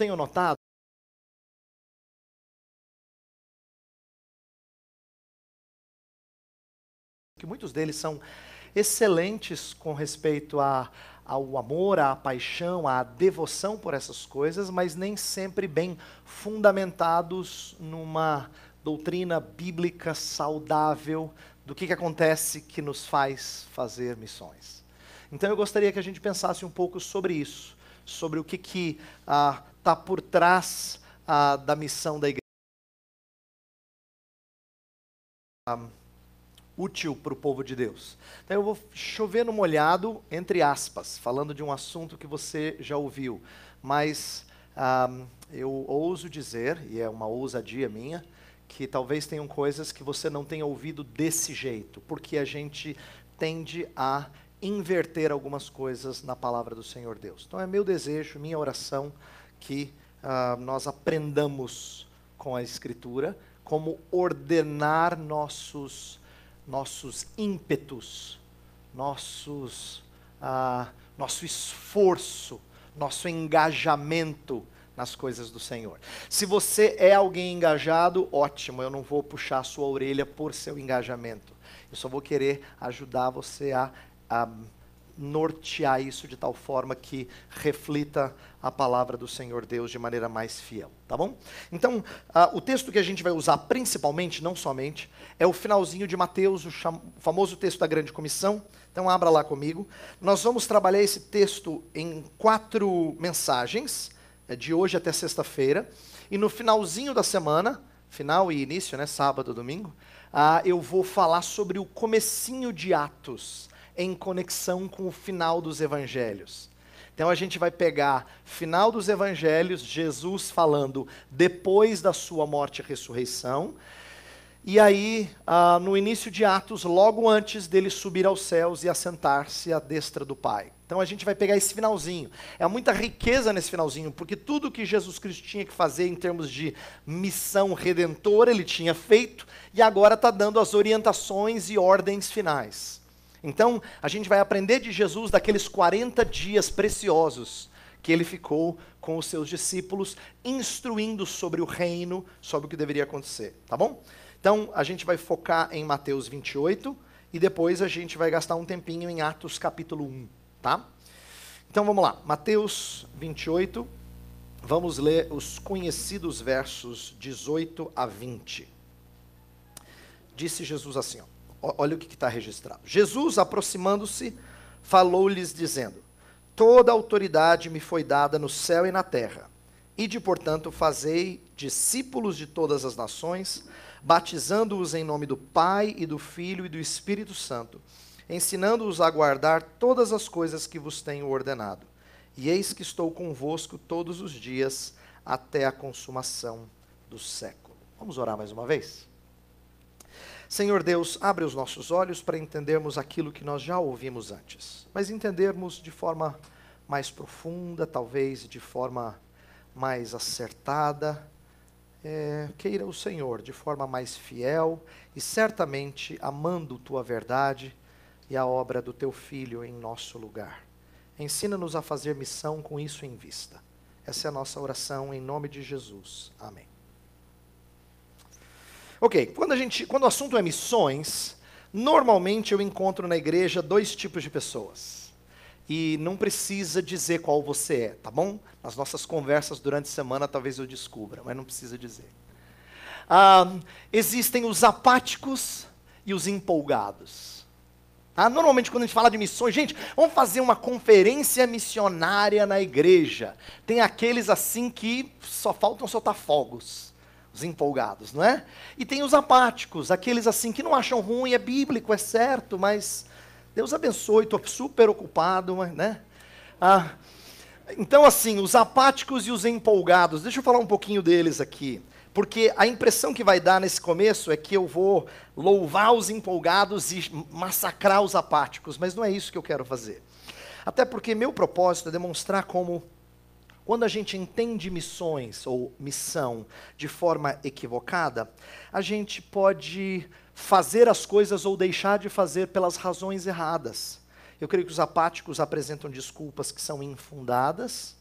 tenho notado que muitos deles são excelentes com respeito a, ao amor, à paixão, à devoção por essas coisas, mas nem sempre bem fundamentados numa doutrina bíblica saudável do que, que acontece que nos faz fazer missões. Então eu gostaria que a gente pensasse um pouco sobre isso, sobre o que está ah, por trás ah, da missão da igreja. Ah, útil para o povo de Deus. Então eu vou chover no molhado, entre aspas, falando de um assunto que você já ouviu, mas um, eu ouso dizer, e é uma ousadia minha, que talvez tenham coisas que você não tenha ouvido desse jeito, porque a gente tende a inverter algumas coisas na palavra do Senhor Deus. Então é meu desejo, minha oração, que uh, nós aprendamos com a Escritura como ordenar nossos nossos ímpetos, nossos, ah, nosso esforço, nosso engajamento nas coisas do Senhor. Se você é alguém engajado, ótimo, eu não vou puxar a sua orelha por seu engajamento. Eu só vou querer ajudar você a, a nortear isso de tal forma que reflita a palavra do Senhor Deus de maneira mais fiel, tá bom? Então, uh, o texto que a gente vai usar principalmente, não somente, é o finalzinho de Mateus, o famoso texto da grande comissão. Então, abra lá comigo. Nós vamos trabalhar esse texto em quatro mensagens, é de hoje até sexta-feira. E no finalzinho da semana, final e início, né, sábado, domingo, uh, eu vou falar sobre o comecinho de Atos, em conexão com o final dos evangelhos. Então a gente vai pegar final dos evangelhos, Jesus falando depois da sua morte e ressurreição. E aí, ah, no início de Atos, logo antes dele subir aos céus e assentar-se à destra do Pai. Então a gente vai pegar esse finalzinho. É muita riqueza nesse finalzinho, porque tudo que Jesus Cristo tinha que fazer em termos de missão redentora, ele tinha feito, e agora está dando as orientações e ordens finais. Então, a gente vai aprender de Jesus daqueles 40 dias preciosos que ele ficou com os seus discípulos, instruindo sobre o reino, sobre o que deveria acontecer, tá bom? Então, a gente vai focar em Mateus 28 e depois a gente vai gastar um tempinho em Atos capítulo 1, tá? Então vamos lá, Mateus 28, vamos ler os conhecidos versos 18 a 20. Disse Jesus assim, ó, Olha o que está registrado. Jesus, aproximando-se, falou-lhes, dizendo: Toda autoridade me foi dada no céu e na terra. Ide, portanto, fazei discípulos de todas as nações, batizando-os em nome do Pai e do Filho e do Espírito Santo, ensinando-os a guardar todas as coisas que vos tenho ordenado. E eis que estou convosco todos os dias até a consumação do século. Vamos orar mais uma vez? Senhor Deus, abre os nossos olhos para entendermos aquilo que nós já ouvimos antes, mas entendermos de forma mais profunda, talvez de forma mais acertada. É, queira o Senhor de forma mais fiel e certamente amando tua verdade e a obra do teu Filho em nosso lugar. Ensina-nos a fazer missão com isso em vista. Essa é a nossa oração em nome de Jesus. Amém. Ok, quando, a gente, quando o assunto é missões, normalmente eu encontro na igreja dois tipos de pessoas. E não precisa dizer qual você é, tá bom? Nas nossas conversas durante a semana talvez eu descubra, mas não precisa dizer. Ah, existem os apáticos e os empolgados. Ah, normalmente, quando a gente fala de missões, gente, vamos fazer uma conferência missionária na igreja. Tem aqueles assim que só faltam soltar fogos os empolgados, não é? E tem os apáticos, aqueles assim que não acham ruim, é bíblico, é certo, mas Deus abençoe, estou super ocupado, né? Ah, então, assim, os apáticos e os empolgados, deixa eu falar um pouquinho deles aqui, porque a impressão que vai dar nesse começo é que eu vou louvar os empolgados e massacrar os apáticos, mas não é isso que eu quero fazer. Até porque meu propósito é demonstrar como quando a gente entende missões ou missão de forma equivocada, a gente pode fazer as coisas ou deixar de fazer pelas razões erradas. Eu creio que os apáticos apresentam desculpas que são infundadas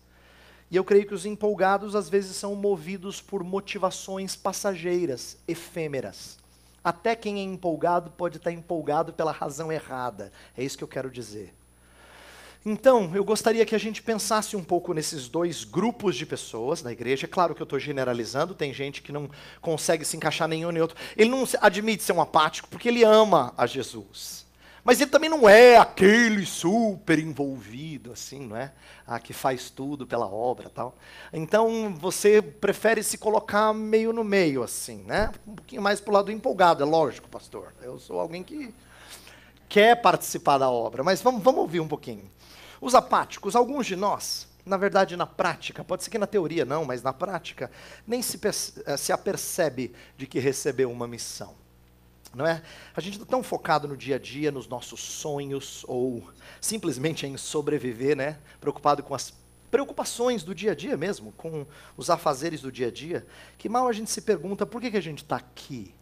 E eu creio que os empolgados às vezes são movidos por motivações passageiras, efêmeras. Até quem é empolgado pode estar empolgado pela razão errada. É isso que eu quero dizer. Então, eu gostaria que a gente pensasse um pouco nesses dois grupos de pessoas na igreja. É claro que eu estou generalizando, tem gente que não consegue se encaixar nenhum nem outro. Ele não admite ser um apático porque ele ama a Jesus. Mas ele também não é aquele super envolvido, assim, não é? Ah, que faz tudo pela obra tal. Então, você prefere se colocar meio no meio, assim, né? Um pouquinho mais para o lado empolgado, é lógico, pastor. Eu sou alguém que quer participar da obra. Mas vamos, vamos ouvir um pouquinho. Os apáticos, alguns de nós, na verdade, na prática, pode ser que na teoria não, mas na prática, nem se, eh, se apercebe de que recebeu uma missão. Não é? A gente está tão focado no dia a dia, nos nossos sonhos, ou simplesmente em sobreviver, né? preocupado com as preocupações do dia a dia mesmo, com os afazeres do dia a dia, que mal a gente se pergunta por que, que a gente está aqui?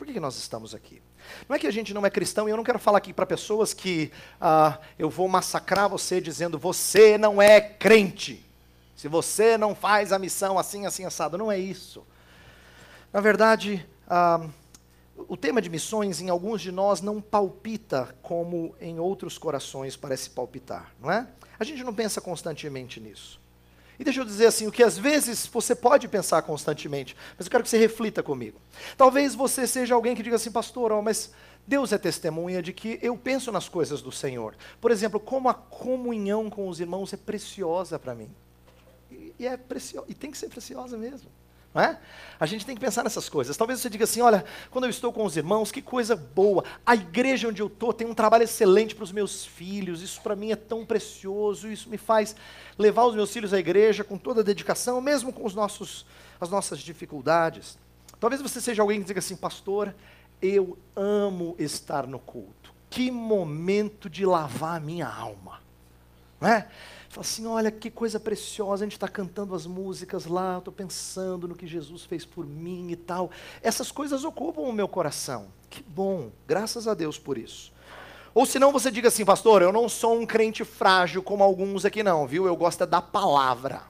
Por que, que nós estamos aqui? Não é que a gente não é cristão, e eu não quero falar aqui para pessoas que ah, eu vou massacrar você dizendo você não é crente. Se você não faz a missão assim, assim, assado. Não é isso. Na verdade, ah, o tema de missões em alguns de nós não palpita como em outros corações parece palpitar, não é? A gente não pensa constantemente nisso. E deixa eu dizer assim, o que às vezes você pode pensar constantemente, mas eu quero que você reflita comigo. Talvez você seja alguém que diga assim, pastor, oh, mas Deus é testemunha de que eu penso nas coisas do Senhor. Por exemplo, como a comunhão com os irmãos é preciosa para mim. E, é preciosa, e tem que ser preciosa mesmo. Não é? A gente tem que pensar nessas coisas. Talvez você diga assim: olha, quando eu estou com os irmãos, que coisa boa. A igreja onde eu estou tem um trabalho excelente para os meus filhos. Isso para mim é tão precioso. Isso me faz levar os meus filhos à igreja com toda a dedicação, mesmo com os nossos, as nossas dificuldades. Talvez você seja alguém que diga assim: pastor, eu amo estar no culto. Que momento de lavar a minha alma. Não é? Fala assim: olha que coisa preciosa, a gente está cantando as músicas lá, estou pensando no que Jesus fez por mim e tal. Essas coisas ocupam o meu coração. Que bom, graças a Deus por isso. Ou senão você diga assim, pastor, eu não sou um crente frágil como alguns aqui não, viu? Eu gosto é da palavra.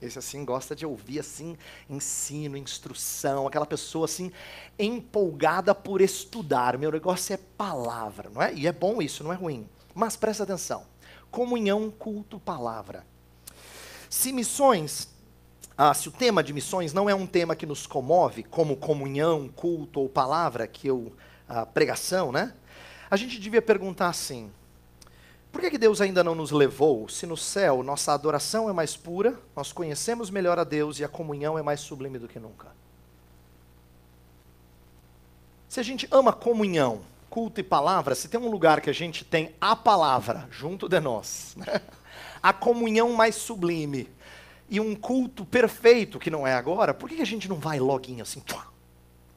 Esse assim gosta de ouvir assim ensino, instrução, aquela pessoa assim empolgada por estudar. Meu negócio é palavra, não é? E é bom isso, não é ruim. Mas presta atenção comunhão, culto, palavra. Se missões, ah, se o tema de missões não é um tema que nos comove, como comunhão, culto ou palavra, que eu, ah, pregação, né? A gente devia perguntar assim: por que, que Deus ainda não nos levou, se no céu nossa adoração é mais pura, nós conhecemos melhor a Deus e a comunhão é mais sublime do que nunca? Se a gente ama comunhão, culto e palavra, se tem um lugar que a gente tem a palavra junto de nós, né? a comunhão mais sublime e um culto perfeito que não é agora, por que a gente não vai loguinho assim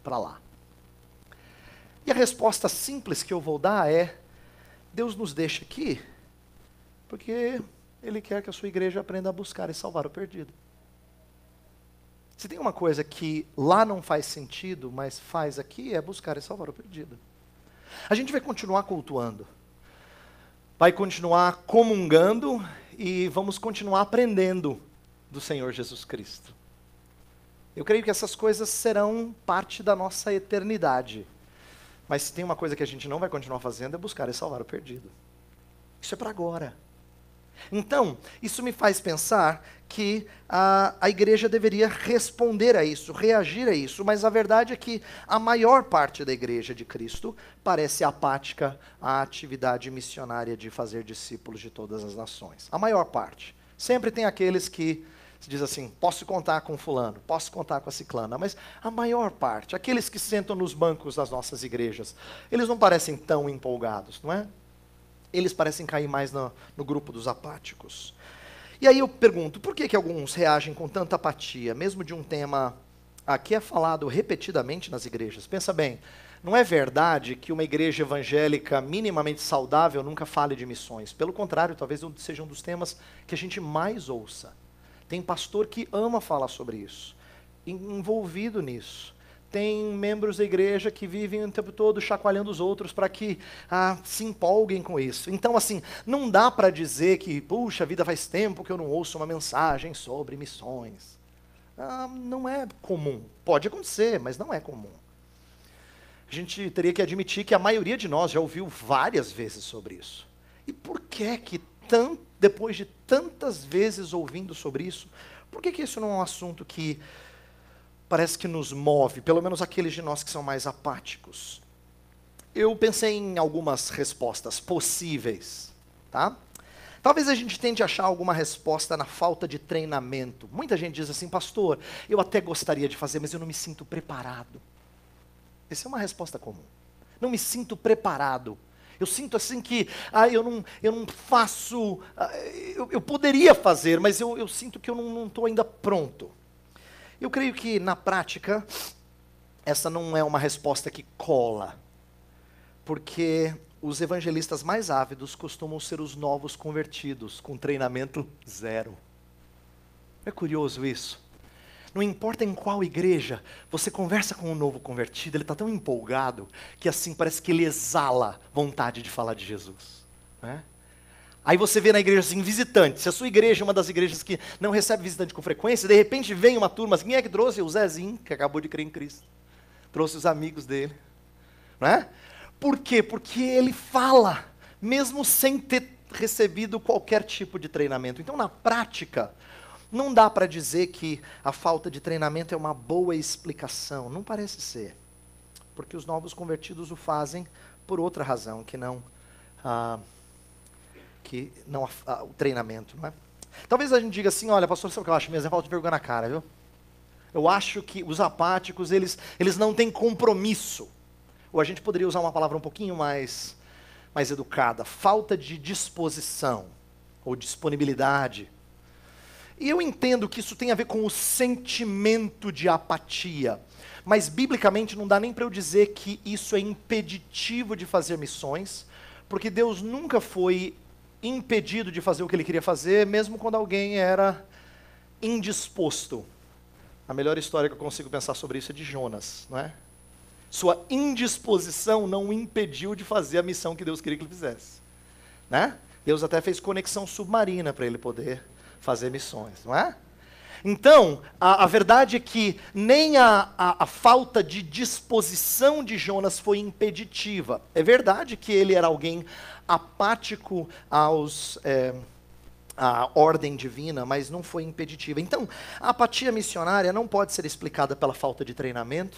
para lá? E a resposta simples que eu vou dar é: Deus nos deixa aqui porque Ele quer que a sua igreja aprenda a buscar e salvar o perdido. Se tem uma coisa que lá não faz sentido, mas faz aqui, é buscar e salvar o perdido. A gente vai continuar cultuando, vai continuar comungando e vamos continuar aprendendo do Senhor Jesus Cristo. Eu creio que essas coisas serão parte da nossa eternidade. Mas se tem uma coisa que a gente não vai continuar fazendo é buscar e salvar o perdido. Isso é para agora. Então, isso me faz pensar que a, a igreja deveria responder a isso, reagir a isso, mas a verdade é que a maior parte da igreja de Cristo parece apática à atividade missionária de fazer discípulos de todas as nações. A maior parte. Sempre tem aqueles que se diz assim, posso contar com fulano, posso contar com a ciclana, mas a maior parte, aqueles que sentam nos bancos das nossas igrejas, eles não parecem tão empolgados, não é? eles parecem cair mais no, no grupo dos apáticos. E aí eu pergunto, por que, que alguns reagem com tanta apatia, mesmo de um tema aqui é falado repetidamente nas igrejas? Pensa bem, não é verdade que uma igreja evangélica minimamente saudável nunca fale de missões. Pelo contrário, talvez seja um dos temas que a gente mais ouça. Tem pastor que ama falar sobre isso, envolvido nisso tem membros da igreja que vivem o tempo todo chacoalhando os outros para que ah, se empolguem com isso. Então, assim, não dá para dizer que, puxa, vida faz tempo que eu não ouço uma mensagem sobre missões. Ah, não é comum. Pode acontecer, mas não é comum. A gente teria que admitir que a maioria de nós já ouviu várias vezes sobre isso. E por que que, depois de tantas vezes ouvindo sobre isso, por que, que isso não é um assunto que parece que nos move, pelo menos aqueles de nós que são mais apáticos? Eu pensei em algumas respostas possíveis, tá? Talvez a gente tente achar alguma resposta na falta de treinamento. Muita gente diz assim, pastor, eu até gostaria de fazer, mas eu não me sinto preparado. Essa é uma resposta comum. Não me sinto preparado. Eu sinto assim que ah, eu, não, eu não faço. Ah, eu, eu, poderia fazer, mas eu, eu sinto que eu não estou ainda pronto. Eu creio que, na prática, essa não é uma resposta que cola. Porque os evangelistas mais ávidos costumam ser os novos convertidos, com treinamento zero. É curioso isso. Não importa em qual igreja, você conversa com um novo convertido, ele está tão empolgado que assim parece que ele exala vontade de falar de Jesus. Né? Aí você vê na igreja assim, visitante. Se a sua igreja é uma das igrejas que não recebe visitante com frequência, de repente vem uma turma assim, quem é que trouxe? O Zezinho, que acabou de crer em Cristo. Trouxe os amigos dele. Né? Por quê? Porque ele fala, mesmo sem ter recebido qualquer tipo de treinamento. Então, na prática, não dá para dizer que a falta de treinamento é uma boa explicação. Não parece ser. Porque os novos convertidos o fazem por outra razão, que não, ah, que não ah, o treinamento. Não é? Talvez a gente diga assim, olha, pastor, sabe o que eu acho mesmo? É falta de vergonha na cara, viu? Eu acho que os apáticos, eles, eles não têm compromisso. Ou a gente poderia usar uma palavra um pouquinho mais, mais educada. Falta de disposição ou disponibilidade e eu entendo que isso tem a ver com o sentimento de apatia. Mas biblicamente não dá nem para eu dizer que isso é impeditivo de fazer missões, porque Deus nunca foi impedido de fazer o que ele queria fazer, mesmo quando alguém era indisposto. A melhor história que eu consigo pensar sobre isso é de Jonas, não é? Sua indisposição não o impediu de fazer a missão que Deus queria que ele fizesse, né? Deus até fez conexão submarina para ele poder fazer missões, não é? Então, a, a verdade é que nem a, a, a, falta de disposição de Jonas foi impeditiva. É verdade que ele era alguém apático aos. É, a ordem divina, mas não foi impeditiva. Então, a apatia missionária não pode ser explicada pela falta de treinamento,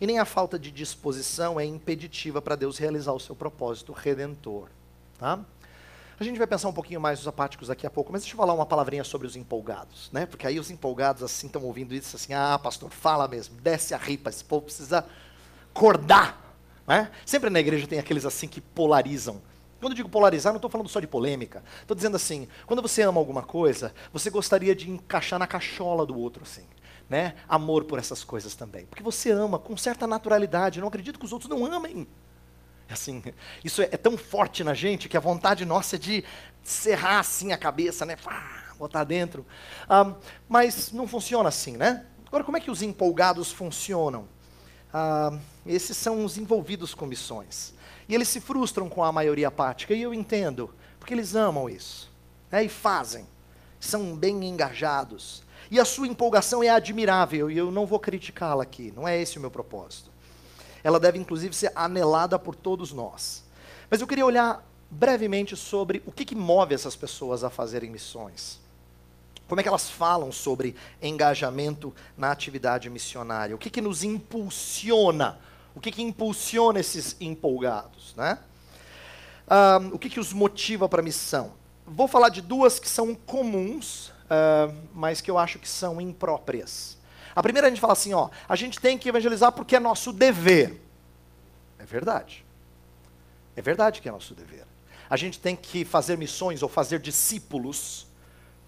e nem a falta de disposição é impeditiva para Deus realizar o seu propósito redentor. Tá? A gente vai pensar um pouquinho mais nos apáticos daqui a pouco, mas deixa eu falar uma palavrinha sobre os empolgados, né? Porque aí os empolgados assim estão ouvindo isso assim, ah, pastor, fala mesmo, desce a ripa, esse povo precisa acordar, né? Sempre na igreja tem aqueles assim que polarizam. Quando eu digo polarizar, não estou falando só de polêmica. Estou dizendo assim, quando você ama alguma coisa, você gostaria de encaixar na cachola do outro, assim. Né? Amor por essas coisas também. Porque você ama com certa naturalidade. Eu não acredito que os outros não amem. Assim, isso é, é, tão forte na gente que a vontade nossa é de serrar assim a cabeça, né? botar dentro. Um, mas não funciona assim, né? Agora, como é que os empolgados funcionam? Uh, esses são os envolvidos com missões. E eles se frustram com a maioria apática, e eu entendo, porque eles amam isso. Né? E fazem. São bem engajados. E a sua empolgação é admirável, e eu não vou criticá-la aqui, não é esse o meu propósito. Ela deve, inclusive, ser anelada por todos nós. Mas eu queria olhar brevemente sobre o que, que move essas pessoas a fazerem missões. Como é que elas falam sobre engajamento na atividade missionária? O que, que nos impulsiona? O que, que impulsiona esses empolgados? Né? Um, o que, que os motiva para a missão? Vou falar de duas que são comuns, uh, mas que eu acho que são impróprias. A primeira a gente fala assim, ó, a gente tem que evangelizar porque é nosso dever. É verdade. É verdade que é nosso dever. A gente tem que fazer missões ou fazer discípulos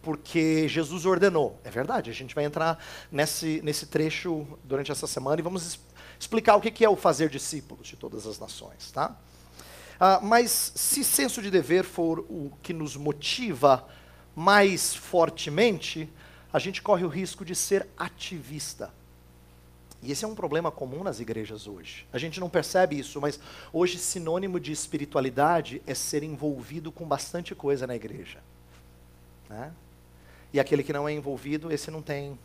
porque Jesus ordenou. É verdade, a gente vai entrar nesse, nesse trecho durante essa semana e vamos explicar o que é o fazer discípulos de todas as nações, tá? Ah, mas se senso de dever for o que nos motiva mais fortemente, a gente corre o risco de ser ativista. E esse é um problema comum nas igrejas hoje. A gente não percebe isso, mas hoje sinônimo de espiritualidade é ser envolvido com bastante coisa na igreja. Né? E aquele que não é envolvido, esse não tem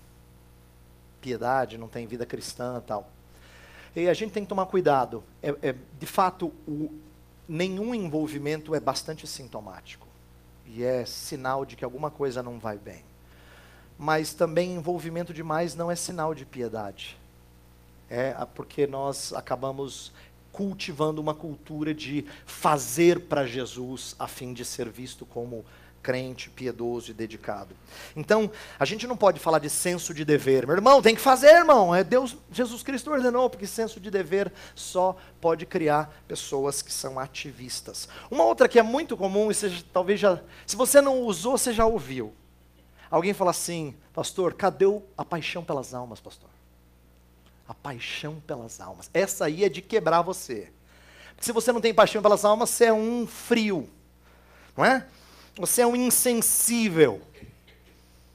piedade, não tem vida cristã tal. E a gente tem que tomar cuidado. É, é, de fato, o, nenhum envolvimento é bastante sintomático. E é sinal de que alguma coisa não vai bem. Mas também envolvimento demais não é sinal de piedade. É porque nós acabamos cultivando uma cultura de fazer para Jesus a fim de ser visto como crente, piedoso e dedicado. Então, a gente não pode falar de senso de dever. Meu irmão, tem que fazer, irmão. É Deus, Jesus Cristo ordenou, porque senso de dever só pode criar pessoas que são ativistas. Uma outra que é muito comum, e você talvez já. Se você não usou, você já ouviu. Alguém fala assim, pastor, cadê a paixão pelas almas, pastor? A paixão pelas almas. Essa aí é de quebrar você. Porque se você não tem paixão pelas almas, você é um frio. Não é? Você é um insensível.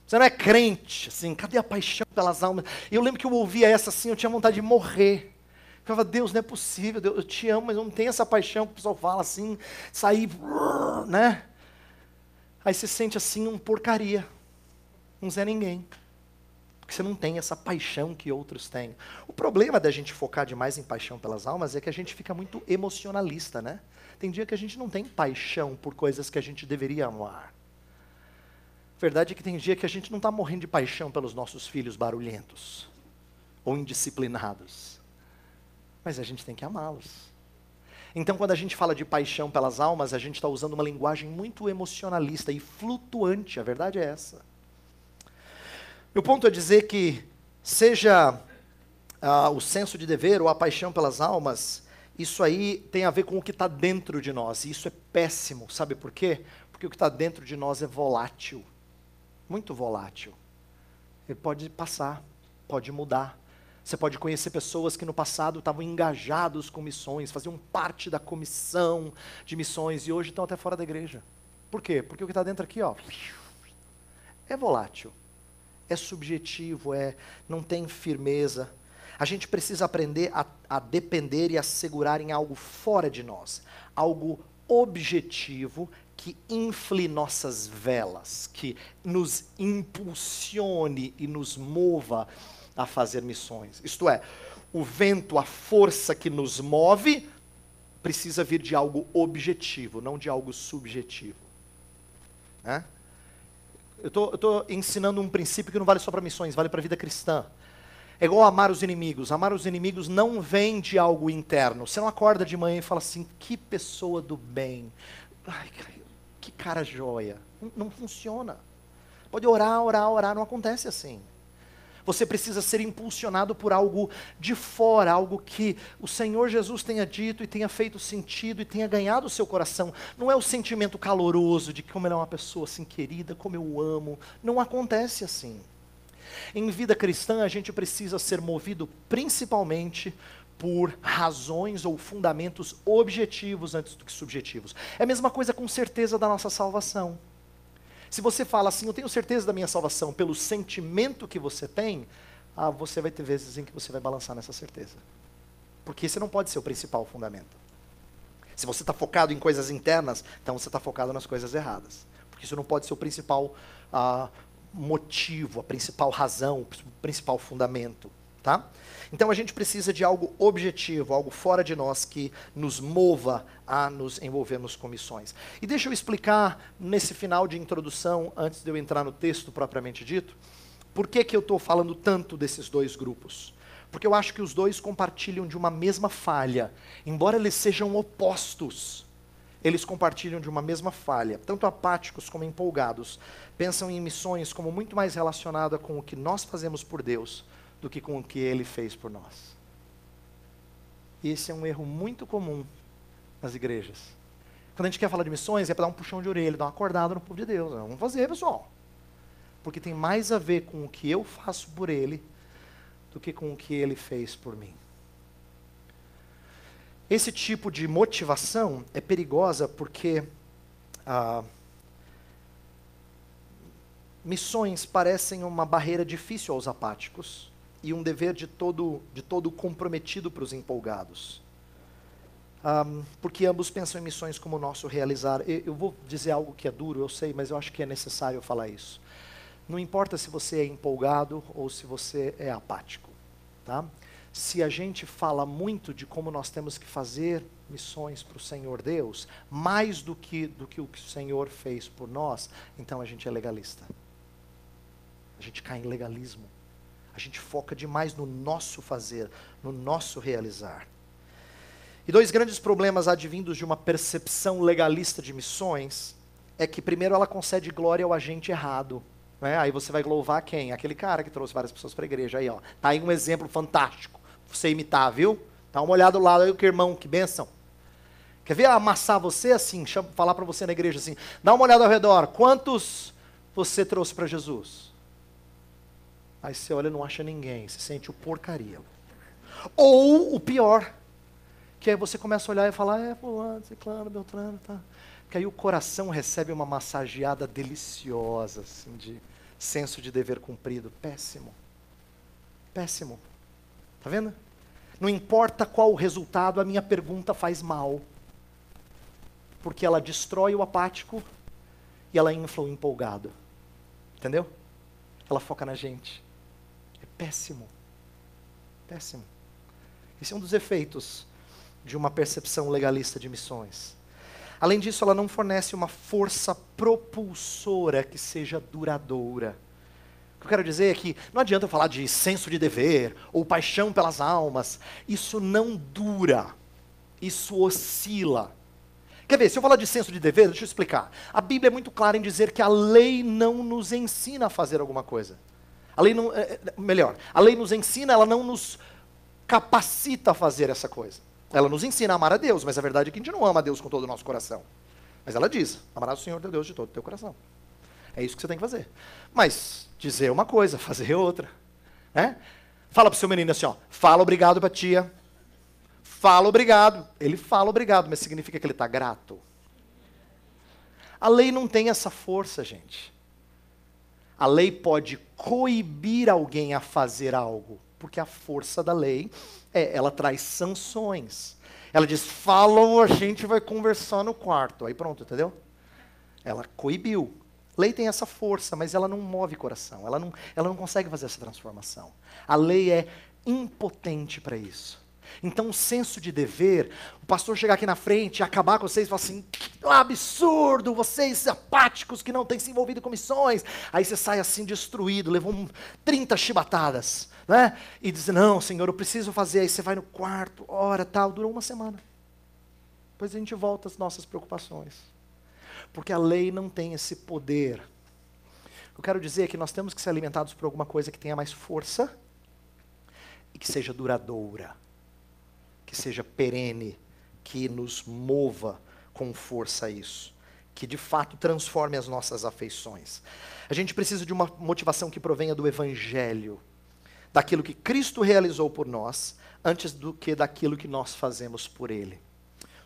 Você não é crente, assim, cadê a paixão pelas almas? E eu lembro que eu ouvia essa assim, eu tinha vontade de morrer. Eu falava, Deus, não é possível, Deus, eu te amo, mas eu não tenho essa paixão que o pessoal fala assim, sair, né? Aí você sente assim um porcaria, um Zé Ninguém. Porque você não tem essa paixão que outros têm. O problema da gente focar demais em paixão pelas almas é que a gente fica muito emocionalista, né? Tem dia que a gente não tem paixão por coisas que a gente deveria amar. Verdade é que tem dia que a gente não está morrendo de paixão pelos nossos filhos barulhentos ou indisciplinados. Mas a gente tem que amá-los. Então, quando a gente fala de paixão pelas almas, a gente está usando uma linguagem muito emocionalista e flutuante. A verdade é essa. Meu ponto é dizer que, seja ah, o senso de dever ou a paixão pelas almas, isso aí tem a ver com o que está dentro de nós. E isso é péssimo. Sabe por quê? Porque o que está dentro de nós é volátil. Muito volátil. Ele pode passar, pode mudar. Você pode conhecer pessoas que no passado estavam engajados com missões, faziam parte da comissão de missões e hoje estão até fora da igreja. Por quê? Porque o que está dentro aqui, ó, é volátil, é subjetivo, é não tem firmeza. A gente precisa aprender a, a depender e a segurar em algo fora de nós, algo objetivo que infle nossas velas, que nos impulsione e nos mova a fazer missões. Isto é, o vento, a força que nos move, precisa vir de algo objetivo, não de algo subjetivo. Né? Eu estou ensinando um princípio que não vale só para missões, vale para a vida cristã. É igual amar os inimigos. Amar os inimigos não vem de algo interno. Você não acorda de manhã e fala assim, que pessoa do bem. Ai, que cara joia. Não, não funciona. Pode orar, orar, orar, não acontece assim. Você precisa ser impulsionado por algo de fora, algo que o Senhor Jesus tenha dito e tenha feito sentido e tenha ganhado o seu coração. Não é o sentimento caloroso de como ele é uma pessoa assim querida, como eu amo. Não acontece assim. Em vida cristã, a gente precisa ser movido principalmente por razões ou fundamentos objetivos antes do que subjetivos. É a mesma coisa com certeza da nossa salvação. Se você fala assim, eu tenho certeza da minha salvação pelo sentimento que você tem, ah, você vai ter vezes em que você vai balançar nessa certeza. Porque esse não pode ser o principal fundamento. Se você está focado em coisas internas, então você está focado nas coisas erradas. Porque isso não pode ser o principal ah, motivo, a principal razão, o principal fundamento, tá? Então a gente precisa de algo objetivo, algo fora de nós que nos mova a nos envolvermos com missões. E deixa eu explicar nesse final de introdução, antes de eu entrar no texto propriamente dito, por que, que eu estou falando tanto desses dois grupos. Porque eu acho que os dois compartilham de uma mesma falha, embora eles sejam opostos eles compartilham de uma mesma falha, tanto apáticos como empolgados. Pensam em missões como muito mais relacionada com o que nós fazemos por Deus do que com o que Ele fez por nós. Esse é um erro muito comum nas igrejas. Quando a gente quer falar de missões, é para dar um puxão de orelha, dar uma acordada no povo de Deus. Vamos fazer, pessoal. Porque tem mais a ver com o que eu faço por Ele do que com o que Ele fez por mim. Esse tipo de motivação é perigosa porque ah, missões parecem uma barreira difícil aos apáticos e um dever de todo, de todo comprometido para os empolgados. Um, porque ambos pensam em missões como o nosso realizar. Eu, eu vou dizer algo que é duro, eu sei, mas eu acho que é necessário falar isso. Não importa se você é empolgado ou se você é apático. Tá? Se a gente fala muito de como nós temos que fazer missões para o Senhor Deus, mais do que, do que o que o Senhor fez por nós, então a gente é legalista. A gente cai em legalismo. A gente foca demais no nosso fazer, no nosso realizar. E dois grandes problemas advindos de uma percepção legalista de missões é que, primeiro, ela concede glória ao agente errado. Né? Aí você vai louvar quem? Aquele cara que trouxe várias pessoas para a igreja. Aí, ó. Tá aí um exemplo fantástico. Você imitar, viu? Dá uma olhada do lado aí, que irmão, que benção. Quer ver amassar você assim, falar para você na igreja assim, dá uma olhada ao redor, quantos você trouxe para Jesus? Aí você olha e não acha ninguém, se sente o porcaria. Ou o pior, que aí você começa a olhar e falar, é fulano, ciclano, beltrano, tá. Que aí o coração recebe uma massageada deliciosa, assim, de senso de dever cumprido. Péssimo. Péssimo. Tá vendo? Não importa qual o resultado, a minha pergunta faz mal. Porque ela destrói o apático e ela infla o empolgado. Entendeu? Ela foca na gente. Péssimo. Péssimo. Esse é um dos efeitos de uma percepção legalista de missões. Além disso, ela não fornece uma força propulsora que seja duradoura. O que eu quero dizer é que não adianta eu falar de senso de dever ou paixão pelas almas. Isso não dura. Isso oscila. Quer ver, se eu falar de senso de dever, deixa eu explicar. A Bíblia é muito clara em dizer que a lei não nos ensina a fazer alguma coisa. A lei não, é, é melhor, a lei nos ensina, ela não nos capacita a fazer essa coisa. Ela nos ensina a amar a Deus, mas a verdade é que a gente não ama a Deus com todo o nosso coração. Mas ela diz: amarás o Senhor teu Deus de todo o teu coração. É isso que você tem que fazer. Mas dizer uma coisa, fazer outra. Né? Fala para o seu menino assim: ó, fala obrigado para tia. Fala obrigado. Ele fala obrigado, mas significa que ele está grato. A lei não tem essa força, gente. A lei pode coibir alguém a fazer algo, porque a força da lei é, ela traz sanções. Ela diz: falam, a gente vai conversar no quarto. Aí pronto, entendeu? Ela coibiu. Lei tem essa força, mas ela não move coração. Ela não, ela não consegue fazer essa transformação. A lei é impotente para isso. Então, o senso de dever, o pastor chegar aqui na frente e acabar com vocês e falar assim: absurdo, vocês apáticos que não têm se envolvido com missões. Aí você sai assim destruído, levou 30 chibatadas né? E diz, não, Senhor, eu preciso fazer. Aí você vai no quarto, ora, tal, durou uma semana. Depois a gente volta às nossas preocupações. Porque a lei não tem esse poder. Eu quero dizer que nós temos que ser alimentados por alguma coisa que tenha mais força e que seja duradoura, que seja perene, que nos mova com força a isso, que de fato transforme as nossas afeições. A gente precisa de uma motivação que provenha do Evangelho daquilo que Cristo realizou por nós, antes do que daquilo que nós fazemos por Ele.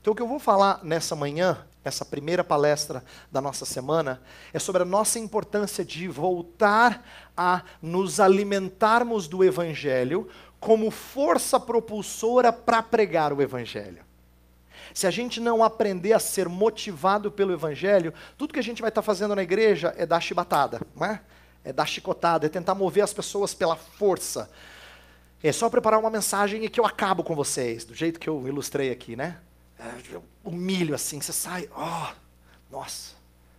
Então, o que eu vou falar nessa manhã, essa primeira palestra da nossa semana, é sobre a nossa importância de voltar a nos alimentarmos do Evangelho como força propulsora para pregar o Evangelho. Se a gente não aprender a ser motivado pelo Evangelho, tudo que a gente vai estar fazendo na igreja é dar chibatada, não é? é dar chicotada, é tentar mover as pessoas pela força. É só preparar uma mensagem e que eu acabo com vocês, do jeito que eu ilustrei aqui, né? É, eu humilho assim, você sai, ó, oh, nossa,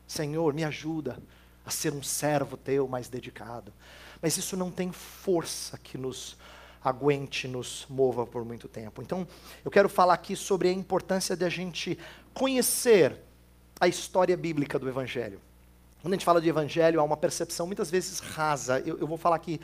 Senhor, me ajuda a ser um servo teu mais dedicado. Mas isso não tem força que nos aguente, nos mova por muito tempo. Então, eu quero falar aqui sobre a importância de a gente conhecer a história bíblica do Evangelho. Quando a gente fala de evangelho, há uma percepção muitas vezes rasa. Eu, eu, vou falar aqui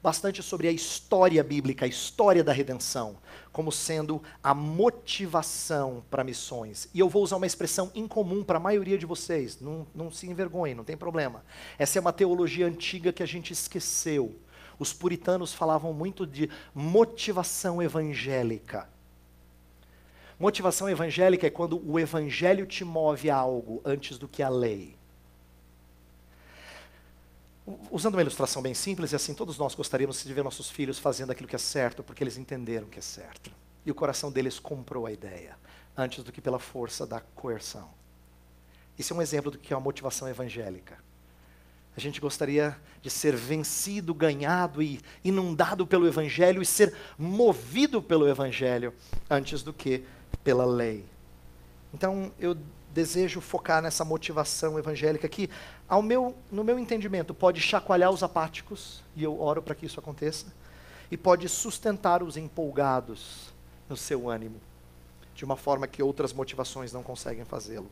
bastante sobre a história bíblica, a história da redenção, como sendo a motivação para missões. E eu vou usar uma expressão incomum para a maioria de vocês, não, não se envergonhem, não tem problema. Essa é uma teologia antiga que a gente esqueceu. Os puritanos falavam muito de motivação evangélica. Motivação evangélica é quando o evangelho te move a algo antes do que a lei. Usando uma ilustração bem simples, e assim todos nós gostaríamos de ver nossos filhos fazendo aquilo que é certo, porque eles entenderam que é certo. E o coração deles comprou a ideia, antes do que pela força da coerção. Isso é um exemplo do que é uma motivação evangélica. A gente gostaria de ser vencido, ganhado e inundado pelo Evangelho e ser movido pelo Evangelho antes do que pela lei. Então, eu desejo focar nessa motivação evangélica que, ao meu, no meu entendimento, pode chacoalhar os apáticos, e eu oro para que isso aconteça, e pode sustentar os empolgados no seu ânimo, de uma forma que outras motivações não conseguem fazê-lo.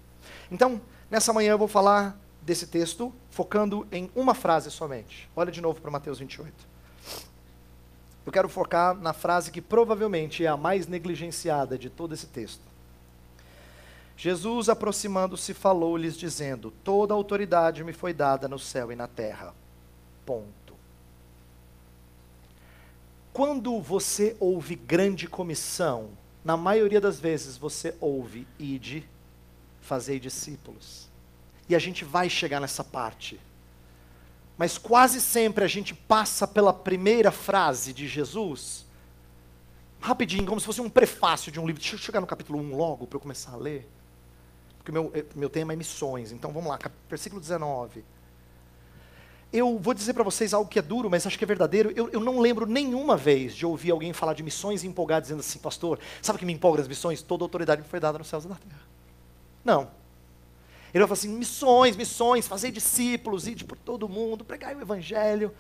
Então, nessa manhã eu vou falar desse texto, focando em uma frase somente. Olha de novo para Mateus 28. Eu quero focar na frase que provavelmente é a mais negligenciada de todo esse texto. Jesus, aproximando-se, falou-lhes, dizendo: Toda autoridade me foi dada no céu e na terra. Ponto. Quando você ouve grande comissão, na maioria das vezes você ouve ide, fazei discípulos. E a gente vai chegar nessa parte. Mas quase sempre a gente passa pela primeira frase de Jesus, rapidinho, como se fosse um prefácio de um livro. Deixa eu chegar no capítulo 1 logo para eu começar a ler. Porque meu, eh, meu tema é missões. Então vamos lá, versículo 19. Eu vou dizer para vocês algo que é duro, mas acho que é verdadeiro. Eu, eu, não lembro nenhuma vez de ouvir alguém falar de missões e empolgar, dizendo assim, pastor, sabe o que me empolga nas missões? Toda autoridade me foi dada nos céus e na terra. Não. Ele vai falar assim: missões, missões, fazer discípulos, ir por todo mundo, pregar o evangelho.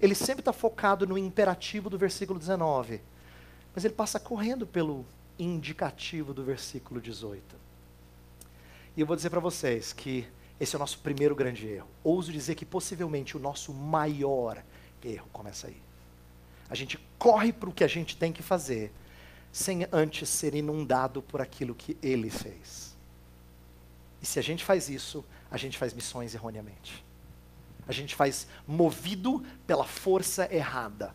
Ele sempre está focado no imperativo do versículo 19. Mas ele passa correndo pelo indicativo do versículo 18. E eu vou dizer para vocês que esse é o nosso primeiro grande erro. Ouso dizer que possivelmente o nosso maior erro começa aí. A gente corre para o que a gente tem que fazer, sem antes ser inundado por aquilo que ele fez. E se a gente faz isso, a gente faz missões erroneamente. A gente faz movido pela força errada.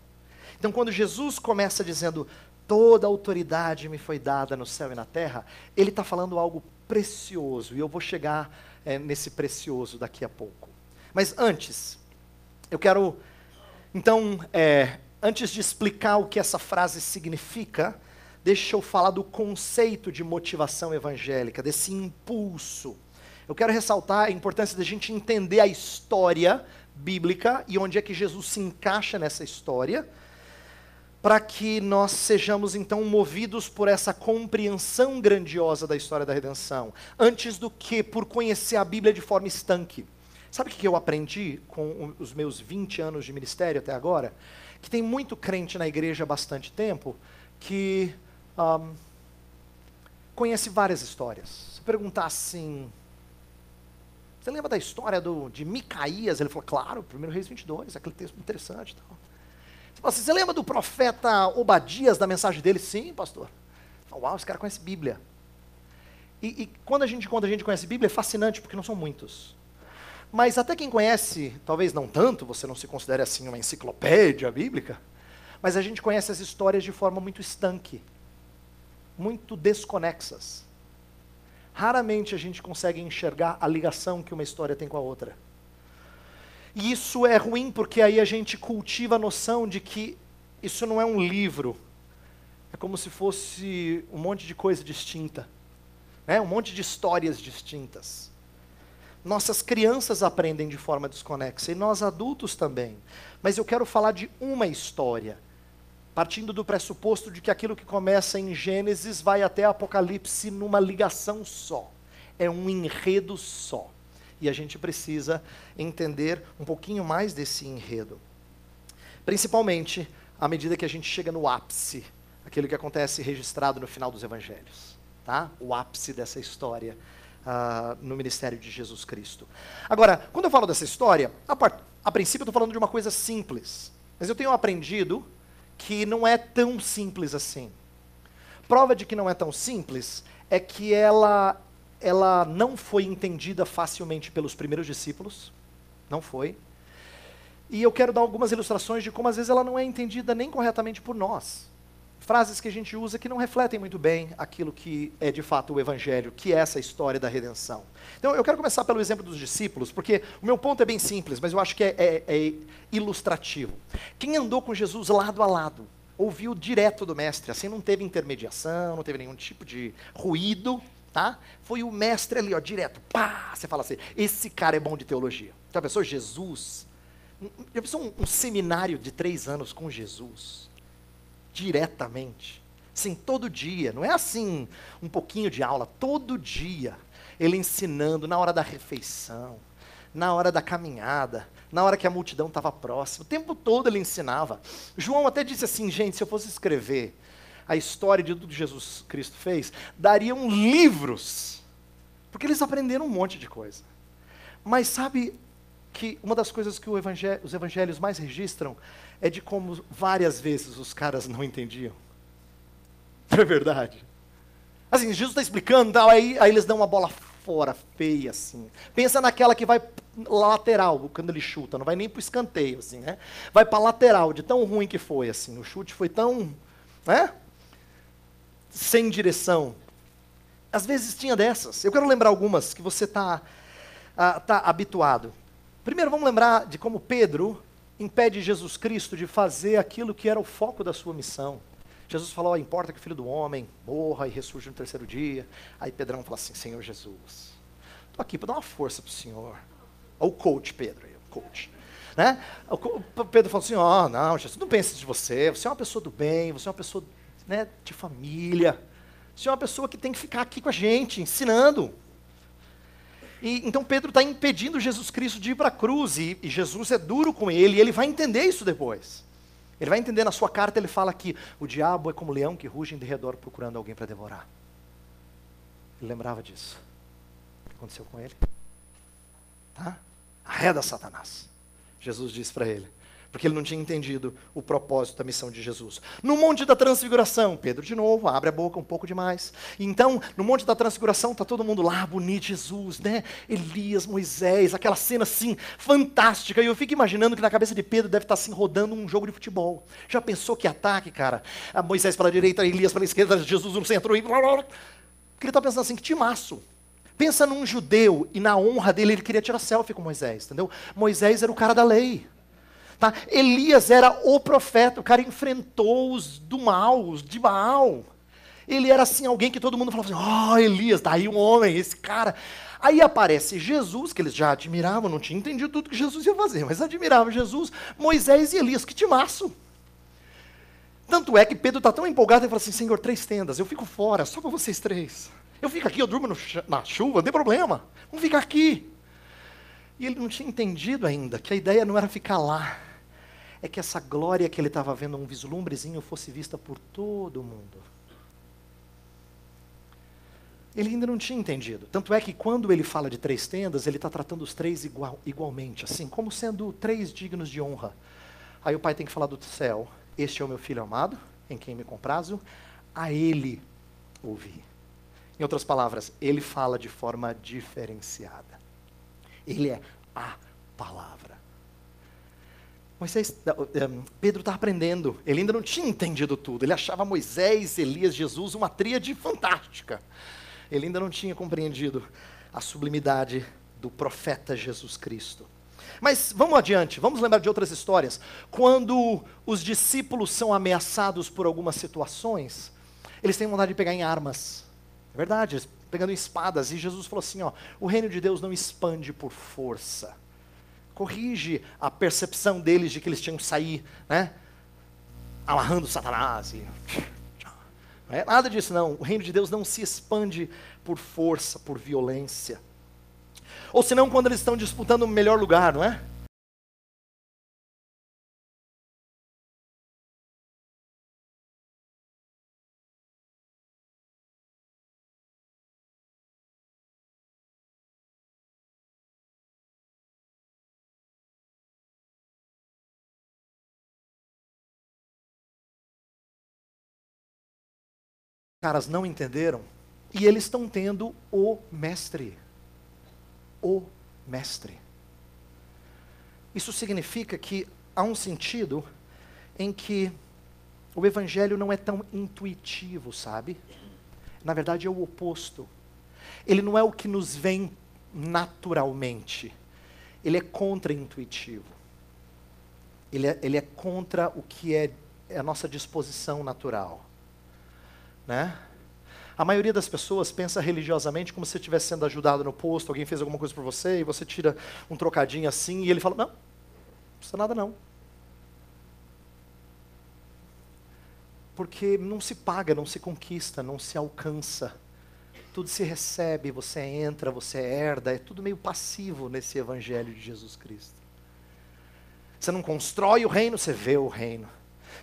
Então, quando Jesus começa dizendo, toda autoridade me foi dada no céu e na terra, ele está falando algo precioso, e eu vou chegar é, nesse precioso daqui a pouco. Mas antes, eu quero, então, é, antes de explicar o que essa frase significa, deixa eu falar do conceito de motivação evangélica, desse impulso. Eu quero ressaltar a importância da gente entender a história bíblica e onde é que Jesus se encaixa nessa história, para que nós sejamos então movidos por essa compreensão grandiosa da história da redenção, antes do que por conhecer a Bíblia de forma estanque. Sabe o que eu aprendi com os meus 20 anos de ministério até agora? Que tem muito crente na igreja há bastante tempo que um, conhece várias histórias. Se perguntar assim, você lembra da história do, de Micaías? Ele falou, claro, 1 Reis 22, aquele texto interessante. Então. Você, assim, você lembra do profeta Obadias, da mensagem dele? Sim, pastor. Fala, Uau, esse cara conhece Bíblia. E, e, quando, a gente, quando a gente conhece Bíblia, é fascinante, porque não são muitos. Mas até quem conhece, talvez não tanto, você não se considere assim uma enciclopédia bíblica, mas a gente conhece as histórias de forma muito estanque muito desconexas. Raramente a gente consegue enxergar a ligação que uma história tem com a outra. E isso é ruim porque aí a gente cultiva a noção de que isso não é um livro. É como se fosse um monte de coisa distinta. Né? Um monte de histórias distintas. Nossas crianças aprendem de forma desconexa e nós adultos também. Mas eu quero falar de uma história partindo do pressuposto de que aquilo que começa em Gênesis vai até Apocalipse numa ligação só. É um enredo só. E a gente precisa entender um pouquinho mais desse enredo. Principalmente à medida que a gente chega no ápice, aquilo que acontece registrado no final dos evangelhos. Tá? O ápice dessa história uh, no ministério de Jesus Cristo. Agora, quando eu falo dessa história, a, a princípio eu estou falando de uma coisa simples. Mas eu tenho aprendido que não é tão simples assim. Prova de que não é tão simples é que ela, ela não foi entendida facilmente pelos primeiros discípulos, não foi. E eu quero dar algumas ilustrações de como às vezes ela não é entendida nem corretamente por nós. Frases que a gente usa que não refletem muito bem aquilo que é de fato o Evangelho, que é essa história da redenção. Então eu quero começar pelo exemplo dos discípulos, porque o meu ponto é bem simples, mas eu acho que é, é, é ilustrativo. Quem andou com Jesus lado a lado, ouviu direto do mestre, assim não teve intermediação, não teve nenhum tipo de ruído, tá? Foi o mestre ali, ó, direto, pá, você fala assim, esse cara é bom de teologia. A pessoa, Jesus, já pensou um, um seminário de três anos com Jesus? Diretamente. Sim, todo dia. Não é assim um pouquinho de aula, todo dia. Ele ensinando na hora da refeição, na hora da caminhada, na hora que a multidão estava próxima. O tempo todo ele ensinava. João até disse assim, gente, se eu fosse escrever a história de tudo que Jesus Cristo fez, dariam livros. Porque eles aprenderam um monte de coisa. Mas sabe que uma das coisas que os evangelhos mais registram é de como várias vezes os caras não entendiam. Não é verdade? Assim, Jesus está explicando, aí, aí eles dão uma bola fora, feia, assim. Pensa naquela que vai lateral, quando ele chuta, não vai nem para o escanteio, assim, né? Vai para lateral, de tão ruim que foi, assim. O chute foi tão, né? Sem direção. Às vezes tinha dessas. Eu quero lembrar algumas que você está ah, tá habituado. Primeiro, vamos lembrar de como Pedro impede Jesus Cristo de fazer aquilo que era o foco da sua missão. Jesus falou: importa que o filho do homem morra e ressurja no terceiro dia. Aí Pedrão fala assim: Senhor Jesus, estou aqui para dar uma força para o Senhor. O coach, Pedro, o coach. Né? O Pedro falou assim: Ó, oh, não, Jesus, não pense de você. Você é uma pessoa do bem, você é uma pessoa né, de família. Você é uma pessoa que tem que ficar aqui com a gente, ensinando. E, então Pedro está impedindo Jesus Cristo de ir para a cruz, e, e, Jesus é duro com ele, e ele vai entender isso depois. Ele vai entender na sua carta, ele fala que o diabo é como leão que ruge em redor procurando alguém para devorar. Ele lembrava disso. O que aconteceu com ele? Tá? Arreda Satanás. Jesus disse para ele porque ele não tinha entendido o propósito da missão de Jesus. No Monte da Transfiguração, Pedro de novo, abre a boca um pouco demais. Então, no Monte da Transfiguração, está todo mundo lá, bonito, Jesus, né? Elias, Moisés, aquela cena assim, fantástica. E eu fico imaginando que na cabeça de Pedro deve estar tá, assim, rodando um jogo de futebol. Já pensou que ataque, cara? A Moisés para a direita, Elias para a esquerda, Jesus no centro. E... Porque ele está pensando assim, que timaço. Pensa num judeu e na honra dele, ele queria tirar selfie com Moisés, entendeu? Moisés era o cara da lei. Tá? Elias era o profeta, o cara enfrentou os do mal, os de Baal. Ele era assim, alguém que todo mundo falava assim: oh, Elias, daí tá um homem, esse cara. Aí aparece Jesus, que eles já admiravam, não tinha entendido tudo que Jesus ia fazer, mas admiravam Jesus, Moisés e Elias, que timaço. Tanto é que Pedro está tão empolgado, ele fala assim: Senhor, três tendas, eu fico fora, só para vocês três. Eu fico aqui, eu durmo no, na chuva, não tem problema, vamos ficar aqui. E ele não tinha entendido ainda que a ideia não era ficar lá, é que essa glória que ele estava vendo, um vislumbrezinho, fosse vista por todo mundo. Ele ainda não tinha entendido. Tanto é que quando ele fala de três tendas, ele está tratando os três igual, igualmente, assim, como sendo três dignos de honra. Aí o pai tem que falar do céu: Este é o meu filho amado, em quem me comprazo, a ele ouvi. Em outras palavras, ele fala de forma diferenciada. Ele é a palavra. Moisés, Pedro está aprendendo. Ele ainda não tinha entendido tudo. Ele achava Moisés, Elias, Jesus uma tríade fantástica. Ele ainda não tinha compreendido a sublimidade do profeta Jesus Cristo. Mas vamos adiante, vamos lembrar de outras histórias. Quando os discípulos são ameaçados por algumas situações, eles têm vontade de pegar em armas. É verdade, pegando em espadas. E Jesus falou assim: ó, o reino de Deus não expande por força corrige a percepção deles de que eles tinham que sair, né? Amarrando Satanás. E... Não é nada disso, não. O reino de Deus não se expande por força, por violência. Ou senão quando eles estão disputando o melhor lugar, não é? Caras não entenderam e eles estão tendo o mestre. O mestre. Isso significa que há um sentido em que o evangelho não é tão intuitivo, sabe? Na verdade é o oposto. Ele não é o que nos vem naturalmente. Ele é contra-intuitivo. Ele é, ele é contra o que é, é a nossa disposição natural. Né? A maioria das pessoas pensa religiosamente como se estivesse sendo ajudado no posto, alguém fez alguma coisa por você e você tira um trocadinho assim e ele fala: Não, não precisa nada não. Porque não se paga, não se conquista, não se alcança. Tudo se recebe, você entra, você herda, é tudo meio passivo nesse evangelho de Jesus Cristo. Você não constrói o reino, você vê o reino.